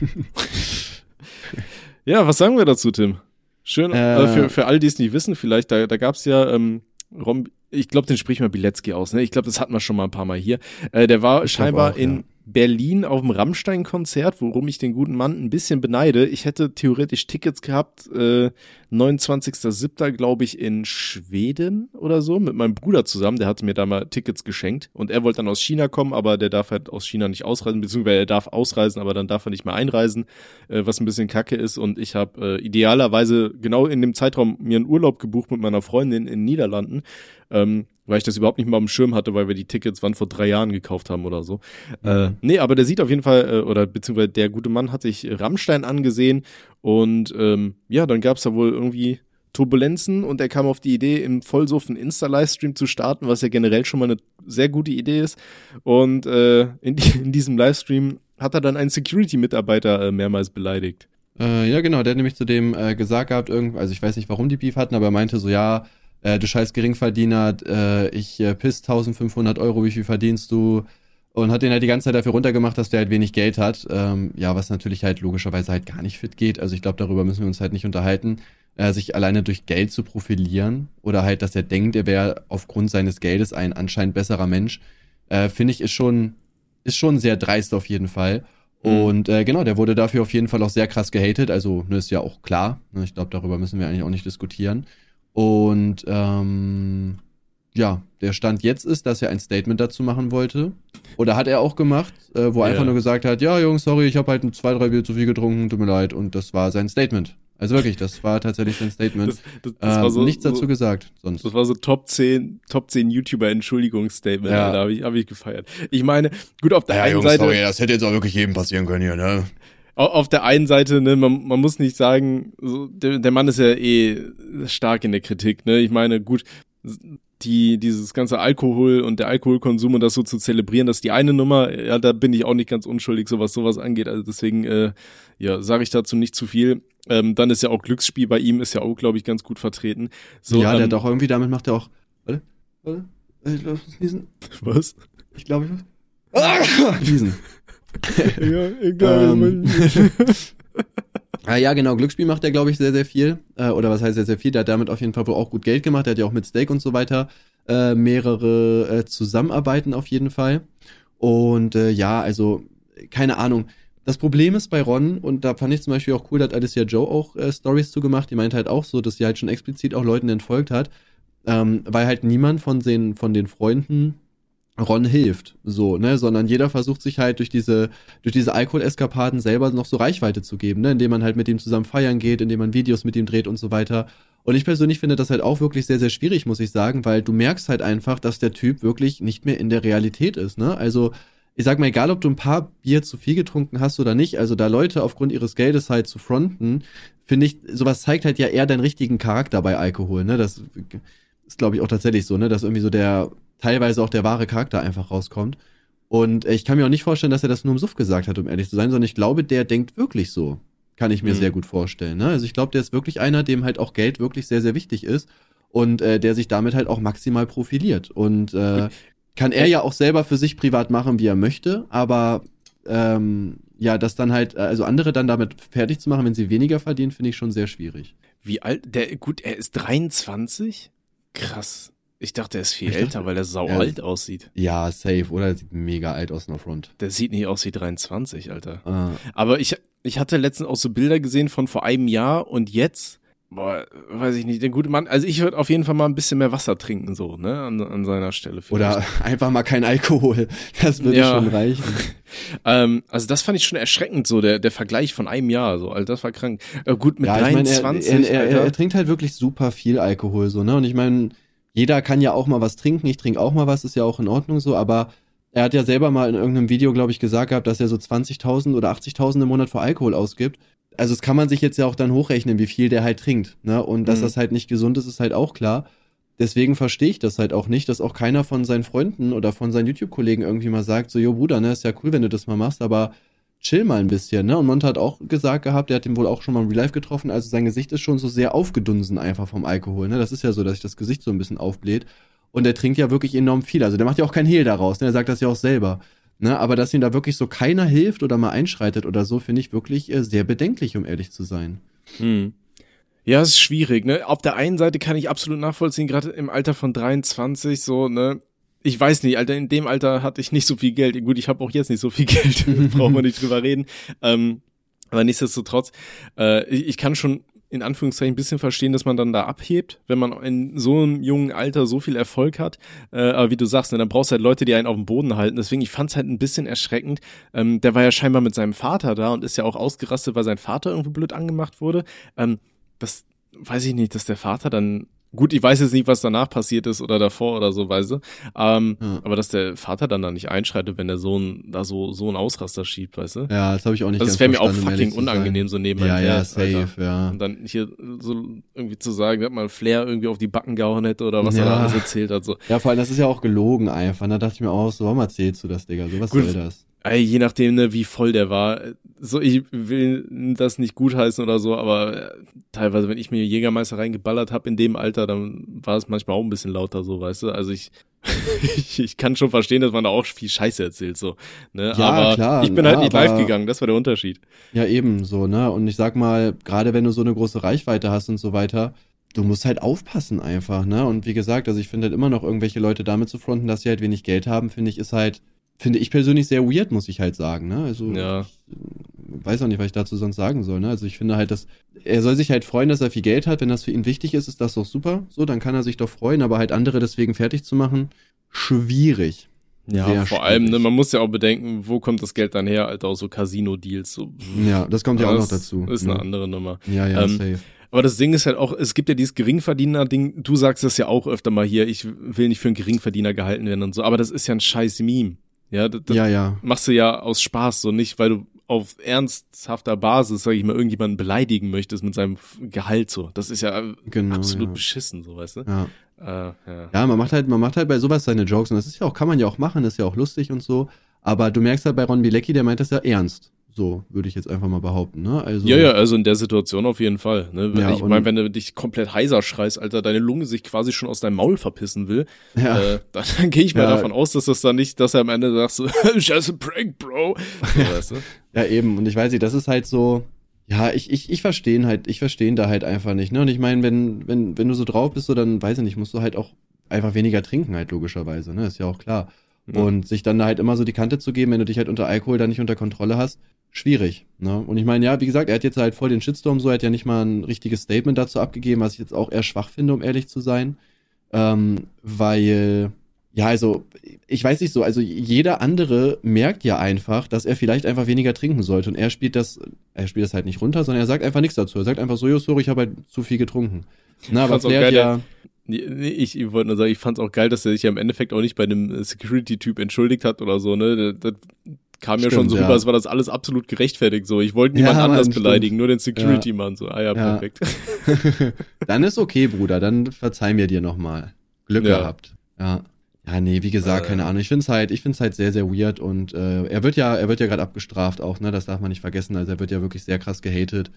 *laughs* ja, was sagen wir dazu, Tim? Schön,
Äh,
äh, für, für all die es nicht wissen, vielleicht, da, da gab's ja, ähm, Ron, ich glaube, den spricht man Bilecki aus, ne? Ich glaube, das hatten wir schon mal ein paar Mal hier. Äh, der war ich scheinbar auch, in ja. Berlin auf dem Rammstein-Konzert, worum ich den guten Mann ein bisschen beneide. Ich hätte theoretisch Tickets gehabt, äh, 29.07. glaube ich in Schweden oder so, mit meinem Bruder zusammen. Der hatte mir da mal Tickets geschenkt und er wollte dann aus China kommen, aber der darf halt aus China nicht ausreisen, beziehungsweise er darf ausreisen, aber dann darf er nicht mehr einreisen, äh, was ein bisschen kacke ist. Und ich habe äh, idealerweise genau in dem Zeitraum mir einen Urlaub gebucht mit meiner Freundin in den Niederlanden ähm, weil ich das überhaupt nicht mal am Schirm hatte, weil wir die Tickets wann vor drei Jahren gekauft haben oder so. Mhm. Äh, nee, aber der sieht auf jeden Fall, äh, oder beziehungsweise der gute Mann hat sich Rammstein angesehen und ähm, ja, dann gab's da wohl irgendwie Turbulenzen und er kam auf die Idee, im Vollsuff einen Insta-Livestream zu starten, was ja generell schon mal eine sehr gute Idee ist. Und äh, in, die, in diesem Livestream hat er dann einen Security-Mitarbeiter äh, mehrmals beleidigt.
Äh, ja, genau, der hat nämlich zu dem äh, gesagt gehabt, irgend, also ich weiß nicht, warum die Beef hatten, aber er meinte so, ja, äh, du scheiß Geringverdiener, äh, ich äh, piss 1500 Euro, wie viel verdienst du? Und hat den halt die ganze Zeit dafür runtergemacht, dass der halt wenig Geld hat. Ähm, ja, was natürlich halt logischerweise halt gar nicht fit geht. Also ich glaube, darüber müssen wir uns halt nicht unterhalten. Äh, sich alleine durch Geld zu profilieren oder halt, dass er denkt, er wäre aufgrund seines Geldes ein anscheinend besserer Mensch, äh, finde ich, ist schon, ist schon sehr dreist auf jeden Fall. Mhm. Und äh, genau, der wurde dafür auf jeden Fall auch sehr krass gehatet. Also, ne, ist ja auch klar. Ne, ich glaube, darüber müssen wir eigentlich auch nicht diskutieren. Und ähm, ja, der Stand jetzt ist, dass er ein Statement dazu machen wollte. Oder hat er auch gemacht, äh, wo er ja. einfach nur gesagt hat, ja, Jungs, sorry, ich habe halt zwei, drei Bier zu viel getrunken, tut mir leid. Und das war sein Statement. Also wirklich, das war tatsächlich sein Statement. Das, das, das ähm, war so, nichts dazu so, gesagt. Sonst.
Das war so Top 10, Top 10 YouTuber-Entschuldigungsstatement. Ja. Da habe ich, hab ich gefeiert. Ich meine, gut, auf der ja, einen Jungs, Seite.
Sorry, das hätte jetzt auch wirklich jedem passieren können hier, ne?
Auf der einen Seite, ne, man, man muss nicht sagen, so, der, der Mann ist ja eh stark in der Kritik, ne? Ich meine, gut, die, dieses ganze Alkohol und der Alkoholkonsum und das so zu zelebrieren, das ist die eine Nummer, ja, da bin ich auch nicht ganz unschuldig, so was sowas angeht. Also deswegen, äh, ja, sage ich dazu nicht zu viel. Ähm, dann ist ja auch Glücksspiel bei ihm, ist ja auch, glaube ich, ganz gut vertreten.
So, ja, der ähm, auch irgendwie, damit macht er auch. Warte, warte, ich glaube, lesen.
Was?
Ich glaube, ich. Ah! Lesen *laughs*
ja, egal. Ähm, *laughs*
ah, ja, genau. Glücksspiel macht er, glaube ich, sehr, sehr viel. Äh, oder was heißt sehr, sehr viel? Der hat damit auf jeden Fall wohl auch gut Geld gemacht. Er hat ja auch mit Stake und so weiter äh, mehrere äh, Zusammenarbeiten auf jeden Fall. Und äh, ja, also, keine Ahnung. Das Problem ist bei Ron, und da fand ich zum Beispiel auch cool, da hat Alicia Joe auch äh, Stories zugemacht, die meint halt auch so, dass sie halt schon explizit auch Leuten entfolgt hat, ähm, weil halt niemand von den, von den Freunden Ron hilft, so, ne, sondern jeder versucht sich halt durch diese, durch diese Alkoholeskapaden selber noch so Reichweite zu geben, ne, indem man halt mit ihm zusammen feiern geht, indem man Videos mit ihm dreht und so weiter. Und ich persönlich finde das halt auch wirklich sehr, sehr schwierig, muss ich sagen, weil du merkst halt einfach, dass der Typ wirklich nicht mehr in der Realität ist, ne, also, ich sag mal, egal ob du ein paar Bier zu viel getrunken hast oder nicht, also da Leute aufgrund ihres Geldes halt zu fronten, finde ich, sowas zeigt halt ja eher deinen richtigen Charakter bei Alkohol, ne, das ist glaube ich auch tatsächlich so, ne, dass irgendwie so der teilweise auch der wahre Charakter einfach rauskommt. Und ich kann mir auch nicht vorstellen, dass er das nur im Suff gesagt hat, um ehrlich zu sein, sondern ich glaube, der denkt wirklich so. Kann ich mir mhm. sehr gut vorstellen. Ne? Also ich glaube, der ist wirklich einer, dem halt auch Geld wirklich sehr, sehr wichtig ist und äh, der sich damit halt auch maximal profiliert. Und äh, kann er ja auch selber für sich privat machen, wie er möchte, aber ähm, ja, das dann halt, also andere dann damit fertig zu machen, wenn sie weniger verdienen, finde ich schon sehr schwierig.
Wie alt, der, gut, er ist 23? Krass. Ich dachte, er ist viel ich älter, dachte, weil er sau alt aussieht.
Ja, safe, oder? Er sieht mega alt aus in der Front.
Der sieht nicht aus wie 23, Alter. Ah. Aber ich, ich hatte letztens auch so Bilder gesehen von vor einem Jahr und jetzt, boah, weiß ich nicht, der gute Mann, also ich würde auf jeden Fall mal ein bisschen mehr Wasser trinken, so, ne, an, an seiner Stelle.
Vielleicht. Oder *laughs* einfach mal kein Alkohol. Das würde ja. schon reichen. *laughs*
ähm, also das fand ich schon erschreckend, so, der, der Vergleich von einem Jahr, so, Alter, das war krank. Äh, gut, mit ja, 23. Mein,
er, er, er, er, trinkt halt wirklich super viel Alkohol, so, ne, und ich meine, jeder kann ja auch mal was trinken, ich trinke auch mal was, ist ja auch in Ordnung so, aber er hat ja selber mal in irgendeinem Video, glaube ich, gesagt gehabt, dass er so 20.000 oder 80.000 im Monat für Alkohol ausgibt. Also das kann man sich jetzt ja auch dann hochrechnen, wie viel der halt trinkt. Ne? Und dass mhm. das halt nicht gesund ist, ist halt auch klar. Deswegen verstehe ich das halt auch nicht, dass auch keiner von seinen Freunden oder von seinen YouTube-Kollegen irgendwie mal sagt, so, jo Bruder, ne, ist ja cool, wenn du das mal machst, aber chill mal ein bisschen, ne? Und Monte hat auch gesagt gehabt, der hat ihn wohl auch schon mal im Real Life getroffen, also sein Gesicht ist schon so sehr aufgedunsen einfach vom Alkohol, ne? Das ist ja so, dass sich das Gesicht so ein bisschen aufbläht. Und er trinkt ja wirklich enorm viel. Also der macht ja auch kein Hehl daraus, ne? Er sagt das ja auch selber. Ne? Aber dass ihm da wirklich so keiner hilft oder mal einschreitet oder so, finde ich wirklich äh, sehr bedenklich, um ehrlich zu sein.
Hm. Ja, es ist schwierig, ne? Auf der einen Seite kann ich absolut nachvollziehen, gerade im Alter von 23, so, ne? Ich weiß nicht, Alter, in dem Alter hatte ich nicht so viel Geld. Gut, ich habe auch jetzt nicht so viel *laughs* Geld, *laughs* brauchen wir nicht drüber reden. Ähm, aber nichtsdestotrotz, äh, ich, ich kann schon in Anführungszeichen ein bisschen verstehen, dass man dann da abhebt, wenn man in so einem jungen Alter so viel Erfolg hat. Äh, aber wie du sagst, ne, dann brauchst du halt Leute, die einen auf dem Boden halten. Deswegen, ich fand's halt ein bisschen erschreckend. Ähm, der war ja scheinbar mit seinem Vater da und ist ja auch ausgerastet, weil sein Vater irgendwie blöd angemacht wurde. Ähm, das weiß ich nicht, dass der Vater dann Gut, ich weiß jetzt nicht, was danach passiert ist oder davor oder so, weißt du. Ähm, ja. Aber dass der Vater dann da nicht einschreitet, wenn der Sohn da so, so einen Ausraster schiebt, weißt du?
Ja, das habe ich auch nicht
also Das wäre mir auch fucking unangenehm, so nebenbei.
Ja, ja, safe, Alter. ja.
Und dann hier so irgendwie zu sagen, dass mal Flair irgendwie auf die Backen gehauen hätte oder was ja. er da alles erzählt hat, so.
Ja, vor allem, das ist ja auch gelogen einfach. Da dachte ich mir auch, so, warum erzählst du das, Digga? So, was Gut, soll das?
Ey, je nachdem, ne, wie voll der war. So, ich will das nicht gutheißen oder so, aber äh, teilweise, wenn ich mir Jägermeister reingeballert habe in dem Alter, dann war es manchmal auch ein bisschen lauter, so, weißt du. Also ich, *laughs* ich, ich kann schon verstehen, dass man da auch viel Scheiße erzählt, so. Ne?
Ja,
aber
klar,
ich bin halt nicht live gegangen, das war der Unterschied.
Ja, eben so, ne? Und ich sag mal, gerade wenn du so eine große Reichweite hast und so weiter, du musst halt aufpassen einfach, ne? Und wie gesagt, also ich finde halt immer noch irgendwelche Leute damit zu fronten, dass sie halt wenig Geld haben, finde ich, ist halt finde ich persönlich sehr weird, muss ich halt sagen. Ne? Also
ja.
ich weiß auch nicht, was ich dazu sonst sagen soll. Ne? Also ich finde halt, dass er soll sich halt freuen, dass er viel Geld hat. Wenn das für ihn wichtig ist, ist das doch super. So, dann kann er sich doch freuen. Aber halt andere deswegen fertig zu machen, schwierig.
Ja, Sehr vor schwierig. allem, ne, man muss ja auch bedenken, wo kommt das Geld dann her, Alter, aus so Casino-Deals. So.
Ja, das kommt ja auch noch dazu.
Ist eine ne? andere Nummer.
Ja, ja, ähm, safe.
Aber das Ding ist halt auch, es gibt ja dieses Geringverdiener-Ding, du sagst das ja auch öfter mal hier, ich will nicht für einen Geringverdiener gehalten werden und so, aber das ist ja ein scheiß Meme. Ja, das,
ja, ja.
machst du ja aus Spaß, so nicht, weil du auf ernsthafter Basis, sag ich mal, irgendjemanden beleidigen möchtest mit seinem Gehalt so. Das ist ja genau, absolut ja. beschissen, so weißt du.
Ja. Äh, ja. ja, man macht halt, man macht halt bei sowas seine Jokes und das ist ja auch, kann man ja auch machen, das ist ja auch lustig und so. Aber du merkst halt bei Ron Bilecki, der meint das ja ernst. So, würde ich jetzt einfach mal behaupten, ne?
Also, ja, ja, also in der Situation auf jeden Fall. Ne? Ja, ich meine, wenn du dich komplät heiser schreist, Alter, deine Lunge sich quasi schon aus deinem Maul verpissen will, ja. äh, dann, dann gehe ich mal ja. davon aus, dass das dann nicht, dass er am Ende sagt so, *laughs* just a prank, bro. So, weißt du?
ja, eben. Und ich weiß nicht, das ist halt so, ja, ich, ich, ich verstehe halt, ich verstehe da halt einfach nicht, ne? Und ich meine, wenn, wenn, wenn du so drauf bist, so, dann weiß ich nicht, musst du halt auch einfach weniger trinken, halt logischerweise, ne? Ist ja auch klar. Und sich dann da halt immer so die Kante zu geben, wenn du dich halt unter Alkohol dann nicht unter Kontrolle hast, schwierig. Ne? Und ich meine, ja, wie gesagt, er hat jetzt halt voll den Shitstorm so, er hat ja nicht mal ein richtiges Statement dazu abgegeben, was ich jetzt auch eher schwach finde, um ehrlich zu sein. Ähm, weil, ja, also, ich weiß nicht so, also jeder andere merkt ja einfach, dass er vielleicht einfach weniger trinken sollte. Und er spielt das, er spielt das halt nicht runter, sondern er sagt einfach nichts dazu. Er sagt einfach so, jo, sorry, ich habe halt zu viel getrunken. Na, aber Flair ja.
Ich, ich wollte nur sagen, ich fand es auch geil, dass er sich ja im Endeffekt auch nicht bei einem Security-Typ entschuldigt hat oder so, ne? Das, kam Stimmt, ja schon so ja. rüber, als war das alles absolut gerechtfertigt. So, ich wollte niemand ja, anders Mann, beleidigen, nur den Security-Mann. So, ah ja, perfekt. *laughs*
dann ist okay, Bruder, dann verzeih mir dir nochmal. Glück gehabt. Ja. Ja, nee, wie gesagt, äh, keine Ahnung. Ich find's halt, ich find's halt sehr, sehr weird und äh, er wird ja, er wird ja gerade abgestraft auch, ne? Das darf man nicht vergessen. Also er wird ja wirklich sehr krass gehatet.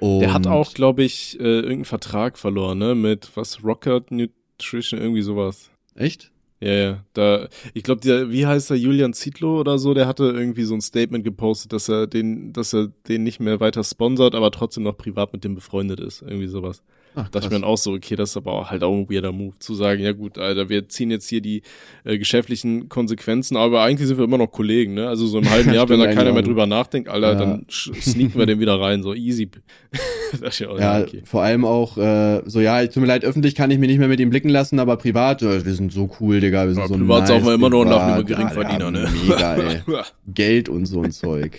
Und der hat auch, glaube ich, äh, irgendeinen Vertrag verloren, ne? Mit was Rocket Nutrition, irgendwie sowas.
Echt?
Ja, ja. Da, ich glaube, der, wie heißt er, Julian Zietlow oder so, der hatte irgendwie so ein Statement gepostet, dass er den, dass er den nicht mehr weiter sponsert, aber trotzdem noch privat mit dem befreundet ist. Irgendwie sowas. Ach, dachte ich mir dann auch so, okay, das ist aber auch halt auch ein weirder Move, zu sagen, ja gut, Alter, wir ziehen jetzt hier die äh, geschäftlichen Konsequenzen, aber eigentlich sind wir immer noch Kollegen, ne? Also so im *laughs* halben Jahr, wenn da keiner mehr drüber nachdenkt, Alter, ja. dann sneaken wir den wieder rein, so easy. *laughs*
ja, ja okay. vor allem auch, äh, so ja, tut mir leid, öffentlich kann ich mich nicht mehr mit ihm blicken lassen, aber privat, äh, wir sind so cool, Digga, wir sind ja, so
privat nice, saufen wir immer noch nach einem Geringverdiener, ne?
Mega, ey. *laughs* Geld und so ein Zeug.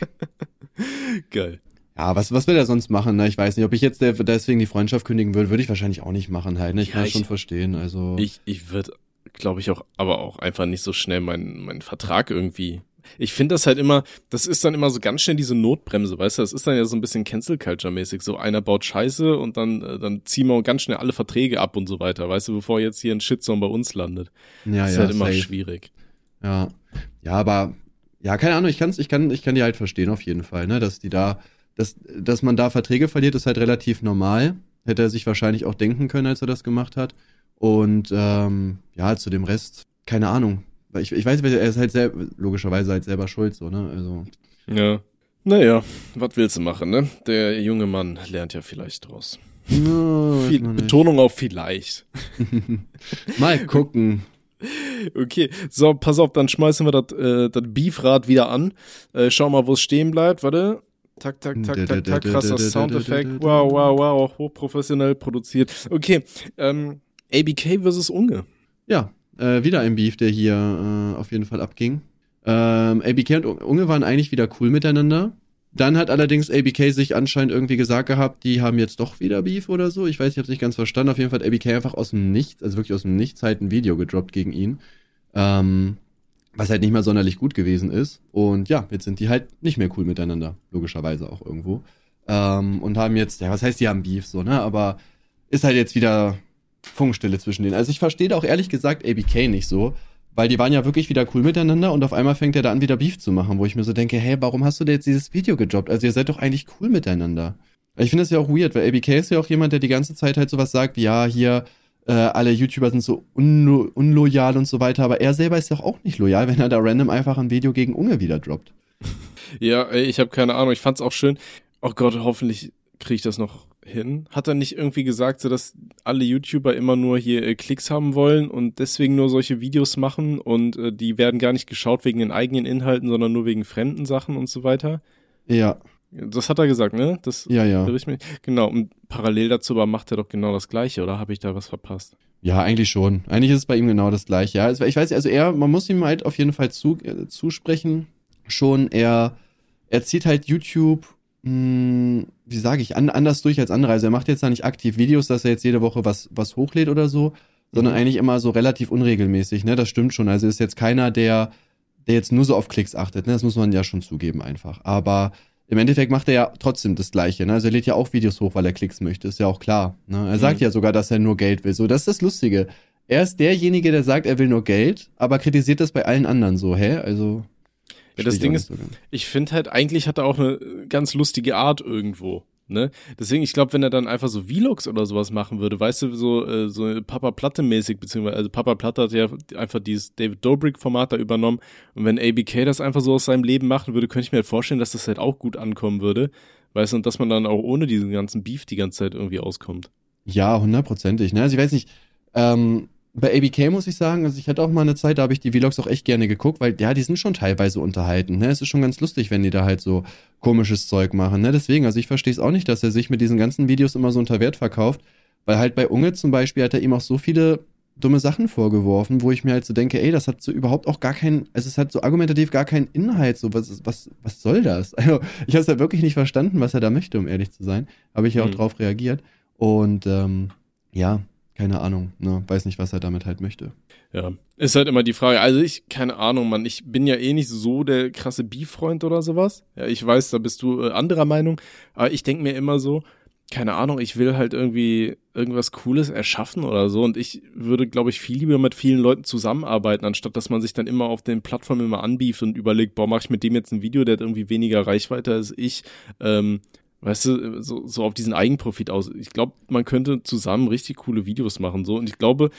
Geil.
Ja, was, was will er sonst machen? Ne? Ich weiß nicht, ob ich jetzt der, deswegen die Freundschaft kündigen würde, würde ich wahrscheinlich auch nicht machen halt. Ne? Ich ja, kann das schon verstehen. Also
ich, ich würde, glaube ich auch, aber auch einfach nicht so schnell meinen meinen Vertrag irgendwie. Ich finde das halt immer, das ist dann immer so ganz schnell diese Notbremse, weißt du? Das ist dann ja so ein bisschen Cancel Culture mäßig. So einer baut Scheiße und dann äh, dann ziehen wir ganz schnell alle Verträge ab und so weiter, weißt du, bevor jetzt hier ein Shitstorm bei uns landet. Ja, das ist ja, halt immer safe. schwierig.
Ja, ja, aber ja, keine Ahnung. Ich kann's, ich kann, ich kann die halt verstehen auf jeden Fall, ne, dass die da dass, dass man da Verträge verliert, ist halt relativ normal. Hätte er sich wahrscheinlich auch denken können, als er das gemacht hat. Und ähm, ja, zu dem Rest, keine Ahnung. Ich, ich weiß, er ist halt sehr, logischerweise halt selber schuld, so, ne? Also.
Ja. Naja, was willst du machen, ne? Der junge Mann lernt ja vielleicht draus.
No,
Viel, Betonung auf vielleicht. *laughs*
Mal gucken.
Okay, so, pass auf, dann schmeißen wir das äh, Beefrad wieder an. Äh, schau mal, wo es stehen bleibt. Warte. Tak, tak, tak, tak, tak, krasser Soundeffekt. Wow, wow, wow, hochprofessionell produziert. Okay, ähm, ABK versus Unge.
Ja, äh, wieder ein Beef, der hier äh, auf jeden Fall abging. Ähm, ABK und Unge waren eigentlich wieder cool miteinander. Dann hat allerdings ABK sich anscheinend irgendwie gesagt gehabt, die haben jetzt doch wieder Beef oder so. Ich weiß, ich habe es nicht ganz verstanden. Auf jeden Fall hat ABK einfach aus dem Nichts, also wirklich aus dem Nichts halt ein Video gedroppt gegen ihn. Ähm, was halt nicht mal sonderlich gut gewesen ist. Und ja, jetzt sind die halt nicht mehr cool miteinander, logischerweise auch irgendwo. Ähm, und haben jetzt, ja, was heißt, die haben Beef so, ne? Aber ist halt jetzt wieder Funkstille zwischen denen. Also ich verstehe da auch ehrlich gesagt ABK nicht so, weil die waren ja wirklich wieder cool miteinander und auf einmal fängt er da an, wieder Beef zu machen, wo ich mir so denke, hey, warum hast du dir jetzt dieses Video gedroppt? Also ihr seid doch eigentlich cool miteinander. Ich finde das ja auch weird, weil ABK ist ja auch jemand, der die ganze Zeit halt sowas sagt, ja, hier, äh, alle YouTuber sind so unlo unloyal und so weiter, aber er selber ist doch auch nicht loyal, wenn er da random einfach ein Video gegen Unge wieder droppt. *laughs*
Ja, ey, ich habe keine Ahnung, ich fand's auch schön. Oh Gott, hoffentlich kriege ich das noch hin. Hat er nicht irgendwie gesagt, so dass alle YouTuber immer nur hier äh, Klicks haben wollen und deswegen nur solche Videos machen und äh, die werden gar nicht geschaut wegen den eigenen Inhalten, sondern nur wegen fremden Sachen und so weiter?
Ja.
Das hat er gesagt, ne? Das
Ja, ja.
irre ich mich. Genau, und parallel dazu aber macht er doch genau das Gleiche, oder habe ich da was verpasst?
Ja, eigentlich schon. Eigentlich ist es bei ihm genau das gleiche. Ja, ich weiß, also er, man muss ihm halt auf jeden Fall zu, äh, zusprechen. Schon, er, er zieht halt YouTube, mh, wie sage ich, an, anders durch als andere. Also er macht jetzt da nicht aktiv Videos, dass er jetzt jede Woche was, was hochlädt oder so, sondern
Mhm.
eigentlich immer so relativ unregelmäßig, ne? Das stimmt schon. Also ist jetzt keiner, der, der jetzt nur so auf Klicks achtet, ne? Das muss man ja schon zugeben einfach. Aber im Endeffekt macht er ja trotzdem das Gleiche, ne? Also er lädt ja auch Videos hoch, weil er Klicks möchte, ist ja auch klar. Ne? Er sagt
Mhm.
ja sogar, dass er nur Geld will. So, das ist das Lustige. Er ist derjenige, der sagt, er will nur Geld, aber kritisiert das bei allen anderen so, hä? Also.
Ja, das Ding ist-
so.
Ich finde halt, eigentlich hat er auch eine ganz lustige Art irgendwo. Ne? Deswegen, ich glaube, wenn er dann einfach so Vlogs oder sowas machen würde, weißt du, so, äh, so Papa Platte mäßig, beziehungsweise, also Papa Platte hat ja einfach dieses David Dobrik-Format da übernommen. Und wenn ABK das einfach so aus seinem Leben machen würde, könnte ich mir halt vorstellen, dass das halt auch gut ankommen würde. Weißt du, und dass man dann auch ohne diesen ganzen Beef die ganze Zeit irgendwie auskommt.
Ja, hundertprozentig. Ne? Also ich weiß nicht, ähm, bei ABK muss ich sagen, also ich hatte auch mal eine Zeit, da habe ich die Vlogs auch echt gerne geguckt, weil ja, die sind schon teilweise unterhalten. Ne? Es ist schon ganz lustig, wenn die da halt so komisches Zeug machen. Ne? Deswegen, also ich verstehe es auch nicht, dass er sich mit diesen ganzen Videos immer so unter Wert verkauft, weil halt bei Unge zum Beispiel hat er ihm auch so viele dumme Sachen vorgeworfen, wo ich mir halt so denke, ey, das hat so überhaupt auch gar keinen, also es hat so argumentativ gar keinen Inhalt, so was, was, was soll das? *laughs* Also ich habe es ja wirklich nicht verstanden, was er da möchte, um ehrlich zu sein. Habe ich ja auch
Mhm.
drauf reagiert. Und ähm, ja, keine Ahnung, ne, weiß nicht, was er damit halt möchte.
Ja, ist halt immer die Frage. Also ich, keine Ahnung, Mann, ich bin ja eh nicht so der krasse Beef-Freund oder sowas. Ja, ich weiß, da bist du äh, anderer Meinung, aber ich denke mir immer so, keine Ahnung, ich will halt irgendwie irgendwas Cooles erschaffen oder so und ich würde, glaube ich, viel lieber mit vielen Leuten zusammenarbeiten, anstatt dass man sich dann immer auf den Plattformen immer anbieft und überlegt, boah, mach ich mit dem jetzt ein Video, der hat irgendwie weniger Reichweite als ich, ähm, weißt du, so, so auf diesen Eigenprofit aus. Ich glaube, man könnte zusammen richtig coole Videos machen, so und ich glaube,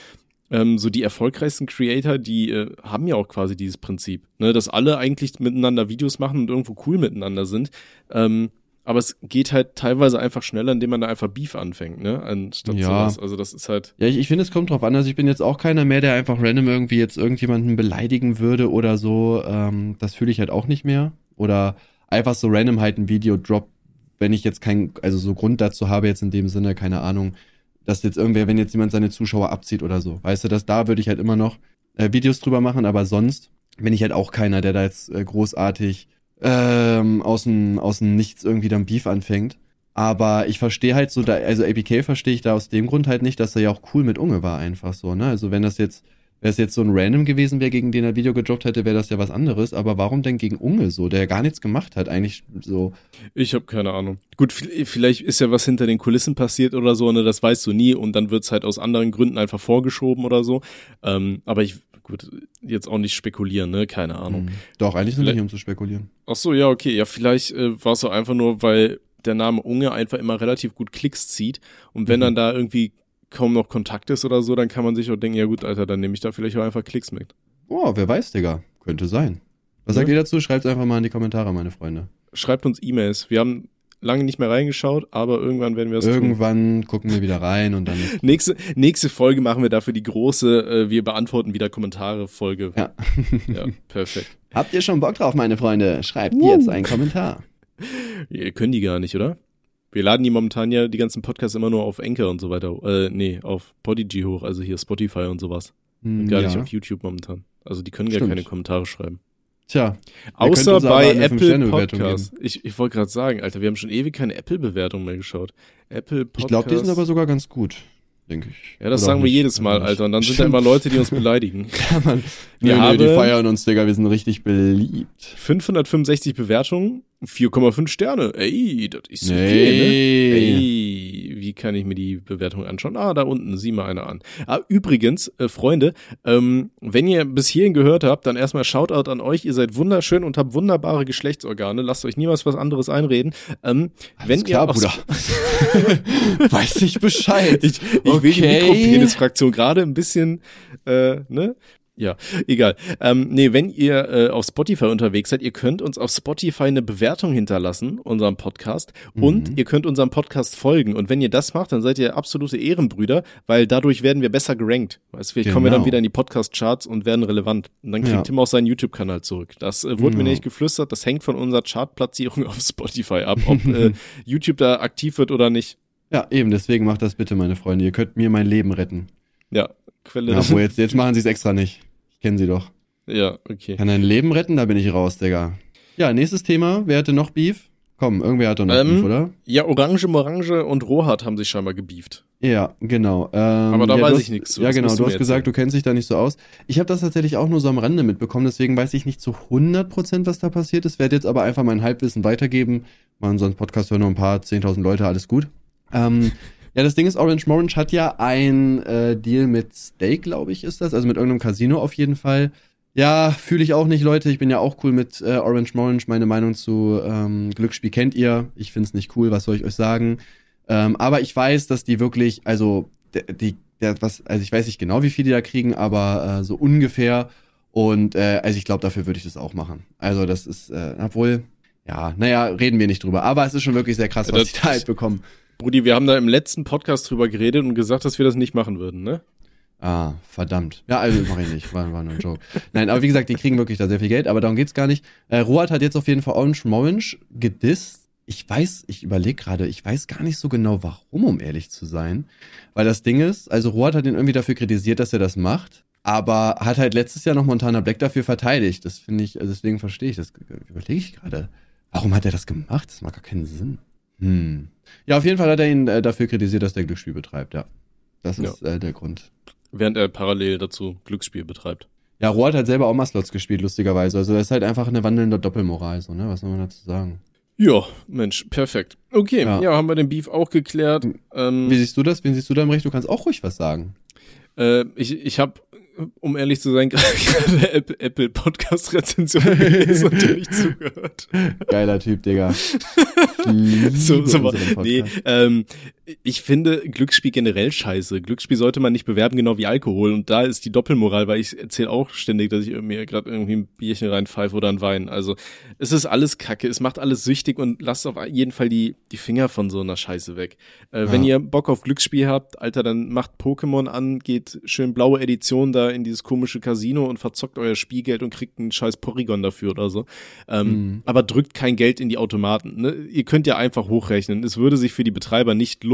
ähm, so die erfolgreichsten Creator, die äh, haben ja auch quasi dieses Prinzip, ne, dass alle eigentlich miteinander Videos machen und irgendwo cool miteinander sind. Ähm, aber es geht halt teilweise einfach schneller, indem man da einfach Beef anfängt, ne, anstatt
Ja.
sowas. Also das ist halt,
Ja, ich, ich finde, es kommt drauf an. Also ich bin jetzt auch keiner mehr, der einfach random irgendwie jetzt irgendjemanden beleidigen würde oder so. Ähm, das fühle ich halt auch nicht mehr. Oder einfach so random halt ein Video drop, wenn ich jetzt kein, also so Grund dazu habe, jetzt in dem Sinne, keine Ahnung, dass jetzt irgendwer, wenn jetzt jemand seine Zuschauer abzieht oder so. Weißt du, dass da würde ich halt immer noch äh, Videos drüber machen, aber sonst bin ich halt auch keiner, der da jetzt äh, großartig ähm, aus dem aus dem Nichts irgendwie dann Beef anfängt. Aber ich verstehe halt so, da, also APK verstehe ich da aus dem Grund halt nicht, dass er ja auch cool mit Unge war, einfach so, ne? Also wenn das jetzt, wenn es jetzt so ein Random gewesen wäre, gegen den er Video gedroppt hätte, wäre das ja was anderes. Aber warum denn gegen Unge so, der ja gar nichts gemacht hat, eigentlich so.
ich habe keine Ahnung. Gut, vi- vielleicht ist ja was hinter den Kulissen passiert oder so, ne, das weißt du nie und dann wird's halt aus anderen Gründen einfach vorgeschoben oder so. Ähm, aber ich, gut, jetzt auch nicht spekulieren, ne, keine Ahnung.
Hm. Doch, eigentlich sind wir hier, um zu spekulieren.
Ach so, ja, okay. Ja, vielleicht äh, war es so einfach nur, weil der Name Unge einfach immer relativ gut Klicks zieht. Und wenn
Mhm.
dann da irgendwie kaum noch Kontakt ist oder so, dann kann man sich auch denken, ja gut, Alter, dann nehme ich da vielleicht auch einfach Klicks mit.
Oh, wer weiß, Digga. Könnte sein. Was sagt
Ja.
ihr dazu? Schreibt einfach mal in die Kommentare, meine Freunde.
Schreibt uns E-Mails. Wir haben lange nicht mehr reingeschaut, aber irgendwann werden wir es tun.
Irgendwann gucken wir wieder rein und dann. *laughs*
Nächste, nächste Folge machen wir dafür die große, äh, wir beantworten wieder Kommentare Folge.
Ja.
Ja, perfekt. *laughs*
Habt ihr schon Bock drauf, meine Freunde? Schreibt jetzt einen Kommentar. *laughs*
Ihr können die gar nicht, oder? Wir laden die momentan ja die ganzen Podcasts immer nur auf Anchor und so weiter. Äh, nee, auf Podigy hoch, also hier Spotify und sowas.
Hm,
Gar
ja.
nicht auf YouTube momentan. Also die können gar
Stimmt.
keine Kommentare schreiben.
Tja,
Außer bei Apple
5-Sterne-Bewertung
Podcast. Ich, ich wollte gerade sagen, Alter, wir haben schon ewig keine Apple-Bewertung mehr geschaut. Apple Podcast.
ich glaube, die sind aber sogar ganz gut, denke ich.
Ja, das
Oder
sagen wir jedes Mal, Alter. Und dann
nicht.
sind da immer Leute, die uns *laughs* beleidigen.
Ja, Mann.
Wir
Wir
haben-
die feiern uns, Digga. Wir sind richtig beliebt.
565 Bewertungen, 4,5 Sterne. Ey, das ist okay, ne?
Nee.
Ey, wie kann ich mir die Bewertung anschauen? Ah, da unten, sieh mal eine an. Ah, übrigens, äh, Freunde, ähm, wenn ihr bis hierhin gehört habt, dann erstmal Shoutout an euch. Ihr seid wunderschön und habt wunderbare Geschlechtsorgane. Lasst euch niemals was anderes einreden. Ähm, wenn
Alles klar,
ihr
Bruder. *laughs* Weiß ich Bescheid.
Ich, ich will die
Okay.
Mikropenis-Fraktion gerade ein bisschen, äh, ne? Ja, egal. Ähm, nee, wenn ihr äh, auf Spotify unterwegs seid, ihr könnt uns auf Spotify eine Bewertung hinterlassen, unserem Podcast, und
Mhm.
ihr könnt unserem Podcast folgen. Und wenn ihr das macht, dann seid ihr absolute Ehrenbrüder, weil dadurch werden wir besser gerankt. Weißt, du, vielleicht kommen wir dann
Genau.
wieder in die Podcast-Charts und werden relevant. Und dann kriegt
Ja.
Tim auch seinen YouTube-Kanal zurück. Das äh, wurde mir
Ja.
nicht geflüstert, das hängt von unserer Chartplatzierung *laughs* auf Spotify ab, ob äh, *laughs* YouTube da aktiv wird oder nicht.
Ja, eben, deswegen macht das bitte, meine Freunde. Ihr könnt mir mein Leben retten.
Ja, Quelle.
Ja, jetzt, jetzt machen sie es extra nicht. Ich kenne sie doch.
ja okay.
Kann ein Leben retten? Da bin ich raus, Digga. Ja, nächstes Thema. Wer hatte noch Beef? Komm, irgendwer hat doch noch
Ähm,
Beef, oder?
Ja, Orange, Morange und Rohat haben sich scheinbar gebieft.
Ja, genau. Ähm,
Aber da
ja,
weiß ich nichts.
Ja, genau. Du hast gesagt,
erzählen.
du kennst dich da nicht so aus. Ich habe das tatsächlich auch nur so am Rande mitbekommen, deswegen weiß ich nicht zu 100%, was da passiert ist. Werde jetzt aber einfach mein Halbwissen weitergeben. Mal so einen Podcast hören nur ein paar 10.000 Leute, alles gut. Ähm, ja, das Ding ist, Orange Morange hat ja ein äh, Deal mit Stake, glaube ich, ist das. Also mit irgendeinem Casino auf jeden Fall. Ja, fühle ich auch nicht, Leute. Ich bin ja auch cool mit äh, Orange Morange. Meine Meinung zu ähm, Glücksspiel kennt ihr. Ich find's nicht cool, was soll ich euch sagen? Ähm, aber ich weiß, dass die wirklich, also die, der, was, also ich weiß nicht genau, wie viel die da kriegen, aber äh, so ungefähr. Und äh, also ich glaube, dafür würde ich das auch machen. Also das ist, äh, obwohl, ja, naja, reden wir nicht drüber. Aber es ist schon wirklich sehr krass, was
das-
die da halt bekommen.
Brudi, wir haben da im letzten Podcast drüber geredet und gesagt, dass wir das nicht machen würden, ne?
Ah, verdammt. Ja, also mach ich nicht. War, war nur ein Joke. Nein, aber wie gesagt, die kriegen wirklich da sehr viel Geld, aber darum geht's gar nicht. Äh, Roat hat jetzt auf jeden Fall Orange Morange gedisst. Ich weiß, ich überlege gerade, ich weiß gar nicht so genau, warum, um ehrlich zu sein. Weil das Ding ist, also Roat hat ihn irgendwie dafür kritisiert, dass er das macht, aber hat halt letztes Jahr noch Montana Black dafür verteidigt. Das finde ich, also deswegen verstehe ich das, überlege ich gerade. Warum hat er das gemacht? Das macht gar keinen Sinn. Hm. Ja, auf jeden Fall hat er ihn äh, dafür kritisiert, dass der Glücksspiel betreibt, ja. Das ist äh, der Grund.
Während er parallel dazu Glücksspiel betreibt.
Ja, Rohr hat selber auch mal Slots gespielt, lustigerweise. Also das ist halt einfach eine wandelnde Doppelmoral, so, ne? Was soll man dazu sagen?
Ja, Mensch, perfekt. Okay, ja,
Ja.
haben wir den Beef auch geklärt. Ähm,
Wie siehst du das? Wen siehst du da im Recht? Du kannst auch ruhig was sagen.
äh, ich ich habe, um ehrlich zu sein, *laughs* gerade Apple, Apple Podcast Rezension gelesen und dir nicht *laughs* zugehört.
Geiler Typ, Digga. *laughs*
So, so,
unseren
nee, ähm, ich finde Glücksspiel generell scheiße. Glücksspiel sollte man nicht bewerben, genau wie Alkohol. Und da ist die Doppelmoral, weil ich erzähle auch ständig, dass ich mir gerade irgendwie ein Bierchen reinpfeife oder ein Wein. Also es ist alles Kacke, es macht alles süchtig und lasst auf jeden Fall die, die Finger von so einer Scheiße weg. Äh, Wenn ihr Bock auf Glücksspiel habt, Alter, dann macht Pokémon an, geht schön blaue Edition da in dieses komische Casino und verzockt euer Spielgeld und kriegt einen scheiß Porygon dafür oder so. Ähm,
Mhm.
Aber drückt kein Geld in die Automaten. Ne? Ihr könnt ja einfach hochrechnen. Es würde sich für die Betreiber nicht lohnen,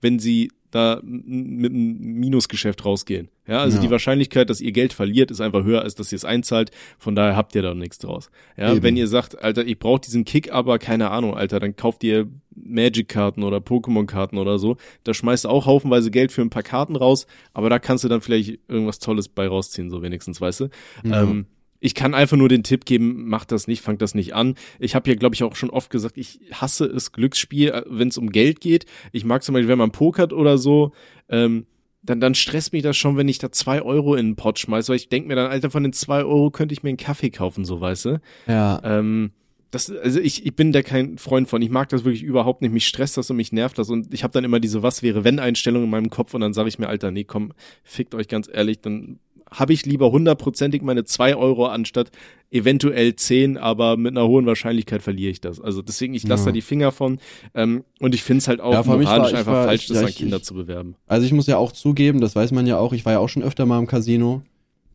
wenn sie da mit einem Minusgeschäft rausgehen. Ja, also
Ja.
die Wahrscheinlichkeit, dass ihr Geld verliert, ist einfach höher, als dass ihr es einzahlt. Von daher habt ihr da nichts draus. Ja,
Eben.
wenn ihr sagt, Alter, ich brauche diesen Kick, aber keine Ahnung, Alter, dann kauft ihr Magic-Karten oder Pokémon-Karten oder so. Da schmeißt du auch haufenweise Geld für ein paar Karten raus, aber da kannst du dann vielleicht irgendwas Tolles bei rausziehen, so wenigstens, weißt du.
Ja.
Ähm, ich kann einfach nur den Tipp geben, macht das nicht, fangt das nicht an. Ich habe ja, glaube ich, auch schon oft gesagt, ich hasse es Glücksspiel, wenn es um Geld geht. Ich mag zum Beispiel, wenn man pokert oder so, ähm, dann, dann stresst mich das schon, wenn ich da zwei Euro in den Pot schmeiße, weil ich denke mir dann, Alter, von den zwei Euro könnte ich mir einen Kaffee kaufen, so weißt du.
Ja.
Ähm, das, also ich, ich bin da kein Freund von. Ich mag das wirklich überhaupt nicht. Mich stresst das und mich nervt das. Und ich habe dann immer diese Was wäre wenn Einstellung in meinem Kopf und dann sage ich mir, Alter, nee, komm, fickt euch ganz ehrlich, dann habe ich lieber hundertprozentig meine zwei Euro anstatt eventuell zehn, aber mit einer hohen Wahrscheinlichkeit verliere ich das. Also deswegen, ich lasse
Ja.
da die Finger von. Ähm, und ich finde es halt auch
Ja,
moralisch
war-
einfach
war-
falsch,
ich-
das
ja,
an Kinder
ich-
zu bewerben.
Also ich muss ja auch zugeben, das weiß man ja auch, ich war ja auch schon öfter mal im Casino.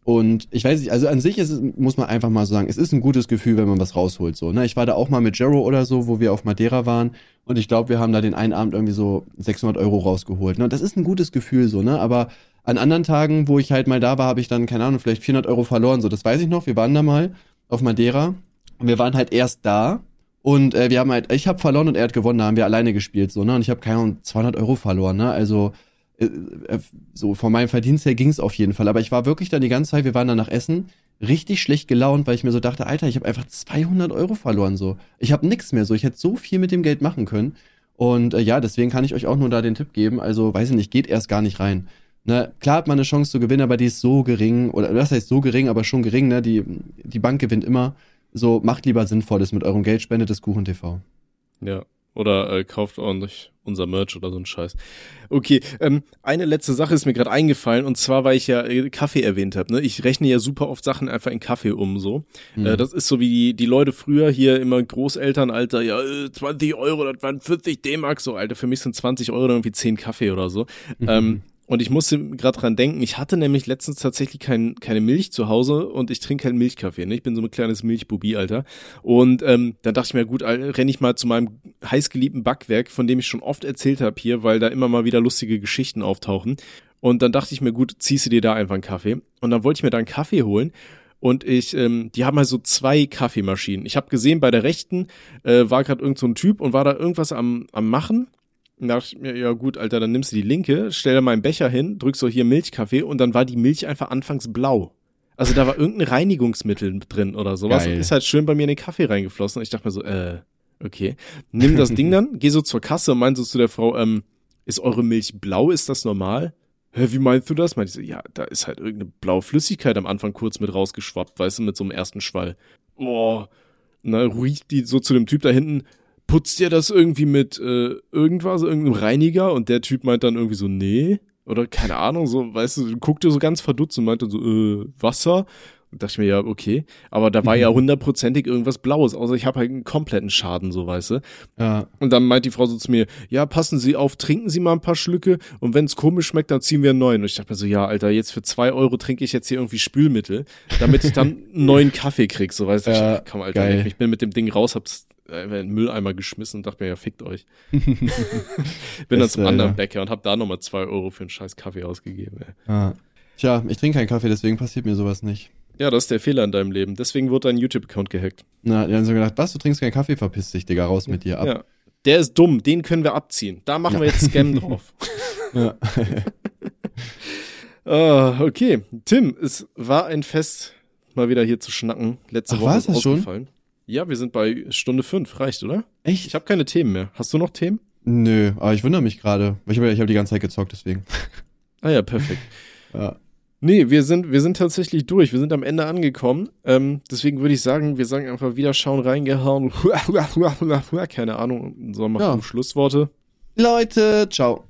Und ich weiß nicht, also an sich ist muss man einfach mal so sagen, es ist ein gutes Gefühl, wenn man was rausholt. So, ne? Ich war da auch mal mit Jero oder so, wo wir auf Madeira waren. Und ich glaube, wir haben da den einen Abend irgendwie so 600 Euro rausgeholt. Ne? Und das ist ein gutes Gefühl so, ne? Aber an anderen Tagen, wo ich halt mal da war, habe ich dann, keine Ahnung, vielleicht 400 Euro verloren. So, das weiß ich noch. Wir waren da mal auf Madeira. Und wir waren halt erst da. Und äh, wir haben halt, ich habe verloren und er hat gewonnen, da haben wir alleine gespielt, so, ne? Und ich habe, keine Ahnung, 200 Euro verloren, ne? Also, äh, äh, so von meinem Verdienst her ging's auf jeden Fall. Aber ich war wirklich dann die ganze Zeit, wir waren dann nach Essen, richtig schlecht gelaunt, weil ich mir so dachte, Alter, ich habe einfach 200 Euro verloren, so. Ich habe nichts mehr, so. Ich hätte so viel mit dem Geld machen können. Und äh, ja, deswegen kann ich euch auch nur da den Tipp geben. Also, weiß ich nicht, geht erst gar nicht rein. Ne, klar hat man eine Chance zu gewinnen, aber die ist so gering, oder das heißt so gering, aber schon gering, ne? Die, die Bank gewinnt immer. So, macht lieber Sinnvolles mit eurem Geld, spendet es Kuchen TV.
Ja. Oder äh, kauft ordentlich unser Merch oder so ein Scheiß. Okay, ähm, eine letzte Sache ist mir gerade eingefallen und zwar, weil ich ja äh, Kaffee erwähnt habe. Ne? Ich rechne ja super oft Sachen einfach in Kaffee um so.
Mhm.
Äh, das ist so wie die, die Leute früher hier immer Großelternalter, ja, äh, 20 Euro, das waren 40 D-Mark, so, Alter, für mich sind 20 Euro irgendwie 10 Kaffee oder so.
Mhm.
Ähm, und ich musste gerade dran denken, ich hatte nämlich letztens tatsächlich kein, keine Milch zu Hause und ich trinke keinen Milchkaffee. Ne? Ich bin so ein kleines Milchbubi, Alter. Und ähm, dann dachte ich mir, gut, renne ich mal zu meinem heißgeliebten Backwerk, von dem ich schon oft erzählt habe hier, weil da immer mal wieder lustige Geschichten auftauchen. Und dann dachte ich mir, gut, ziehst du dir da einfach einen Kaffee. Und dann wollte ich mir da einen Kaffee holen. Und ich, ähm, die haben halt so zwei Kaffeemaschinen. Ich habe gesehen, bei der rechten äh, war gerade irgend so ein Typ und war da irgendwas am, am machen. Dachte ich mir, ja gut, Alter, dann nimmst du die linke, stell da mal einen Becher hin, drückst so hier Milchkaffee und dann war die Milch einfach anfangs blau. Also da war irgendein Reinigungsmittel drin oder sowas
Geil.
und ist halt schön bei mir in den Kaffee reingeflossen. Und ich dachte mir so, äh, okay. Nimm das Ding dann, geh so zur Kasse und meinte so zu der Frau, ähm, ist eure Milch blau, ist das normal? Hä, wie meinst du das? Meinte ich so, ja, da ist halt irgendeine blaue Flüssigkeit am Anfang kurz mit rausgeschwappt, weißt du, mit so einem ersten Schwall. Boah. Dann riecht die so zu dem Typ da hinten, putzt ihr das irgendwie mit äh, irgendwas, irgendeinem Reiniger? Und der Typ meint dann irgendwie so, nee. Oder keine Ahnung, so, weißt du, guckte so ganz verdutzt und meinte so, äh, Wasser? Dachte ich mir, ja, okay. Aber da war ja hundertprozentig irgendwas Blaues, außer ich habe halt einen kompletten Schaden, so, weißt du.
Ja.
Und dann meint die Frau so zu mir, ja, passen Sie auf, trinken Sie mal ein paar Schlücke und wenn es komisch schmeckt, dann ziehen wir einen neuen. Und ich dachte mir so, ja, Alter, jetzt für zwei Euro trinke ich jetzt hier irgendwie Spülmittel, damit ich dann *laughs* einen neuen Kaffee krieg, so weißt du. Ich
Ja,
dachte, komm, Alter,
geil.
ich bin mit dem Ding raus, hab's einfach in den Mülleimer geschmissen und dachte mir, ja, fickt euch. *laughs* bin dann
Das,
zum
äh,
anderen
ja.
Bäcker und hab da nochmal zwei Euro für einen scheiß Kaffee ausgegeben. Ey.
ja. Tja, ich trinke keinen Kaffee, deswegen passiert mir sowas nicht.
Ja, das ist der Fehler in deinem Leben. Deswegen wurde dein YouTube-Account gehackt.
Na, die haben so gedacht, was, du trinkst keinen Kaffee, verpiss dich, Digga, raus mit dir ab.
Ja. Der ist dumm, den können wir abziehen. Da machen wir jetzt Scam *laughs* drauf.
Ja. *laughs*
Ah, okay. Tim, es war ein Fest, mal wieder hier zu schnacken. Letzte
Ach,
Woche ist
das schon?
ausgefallen. Ja, wir sind bei Stunde fünf. Reicht, oder?
Echt?
Ich habe keine Themen mehr. Hast du noch Themen?
Nö, aber ich wundere mich gerade. Ich habe ich hab die ganze Zeit gezockt, deswegen. *laughs*
Ah ja, perfekt.
Ja.
Nee, wir sind, wir sind tatsächlich durch. Wir sind am Ende angekommen. Ähm, deswegen würde ich sagen, wir sagen einfach wieder schauen, reingehauen. *laughs* Keine Ahnung, so machen
Ja.
Schlussworte.
Leute, ciao.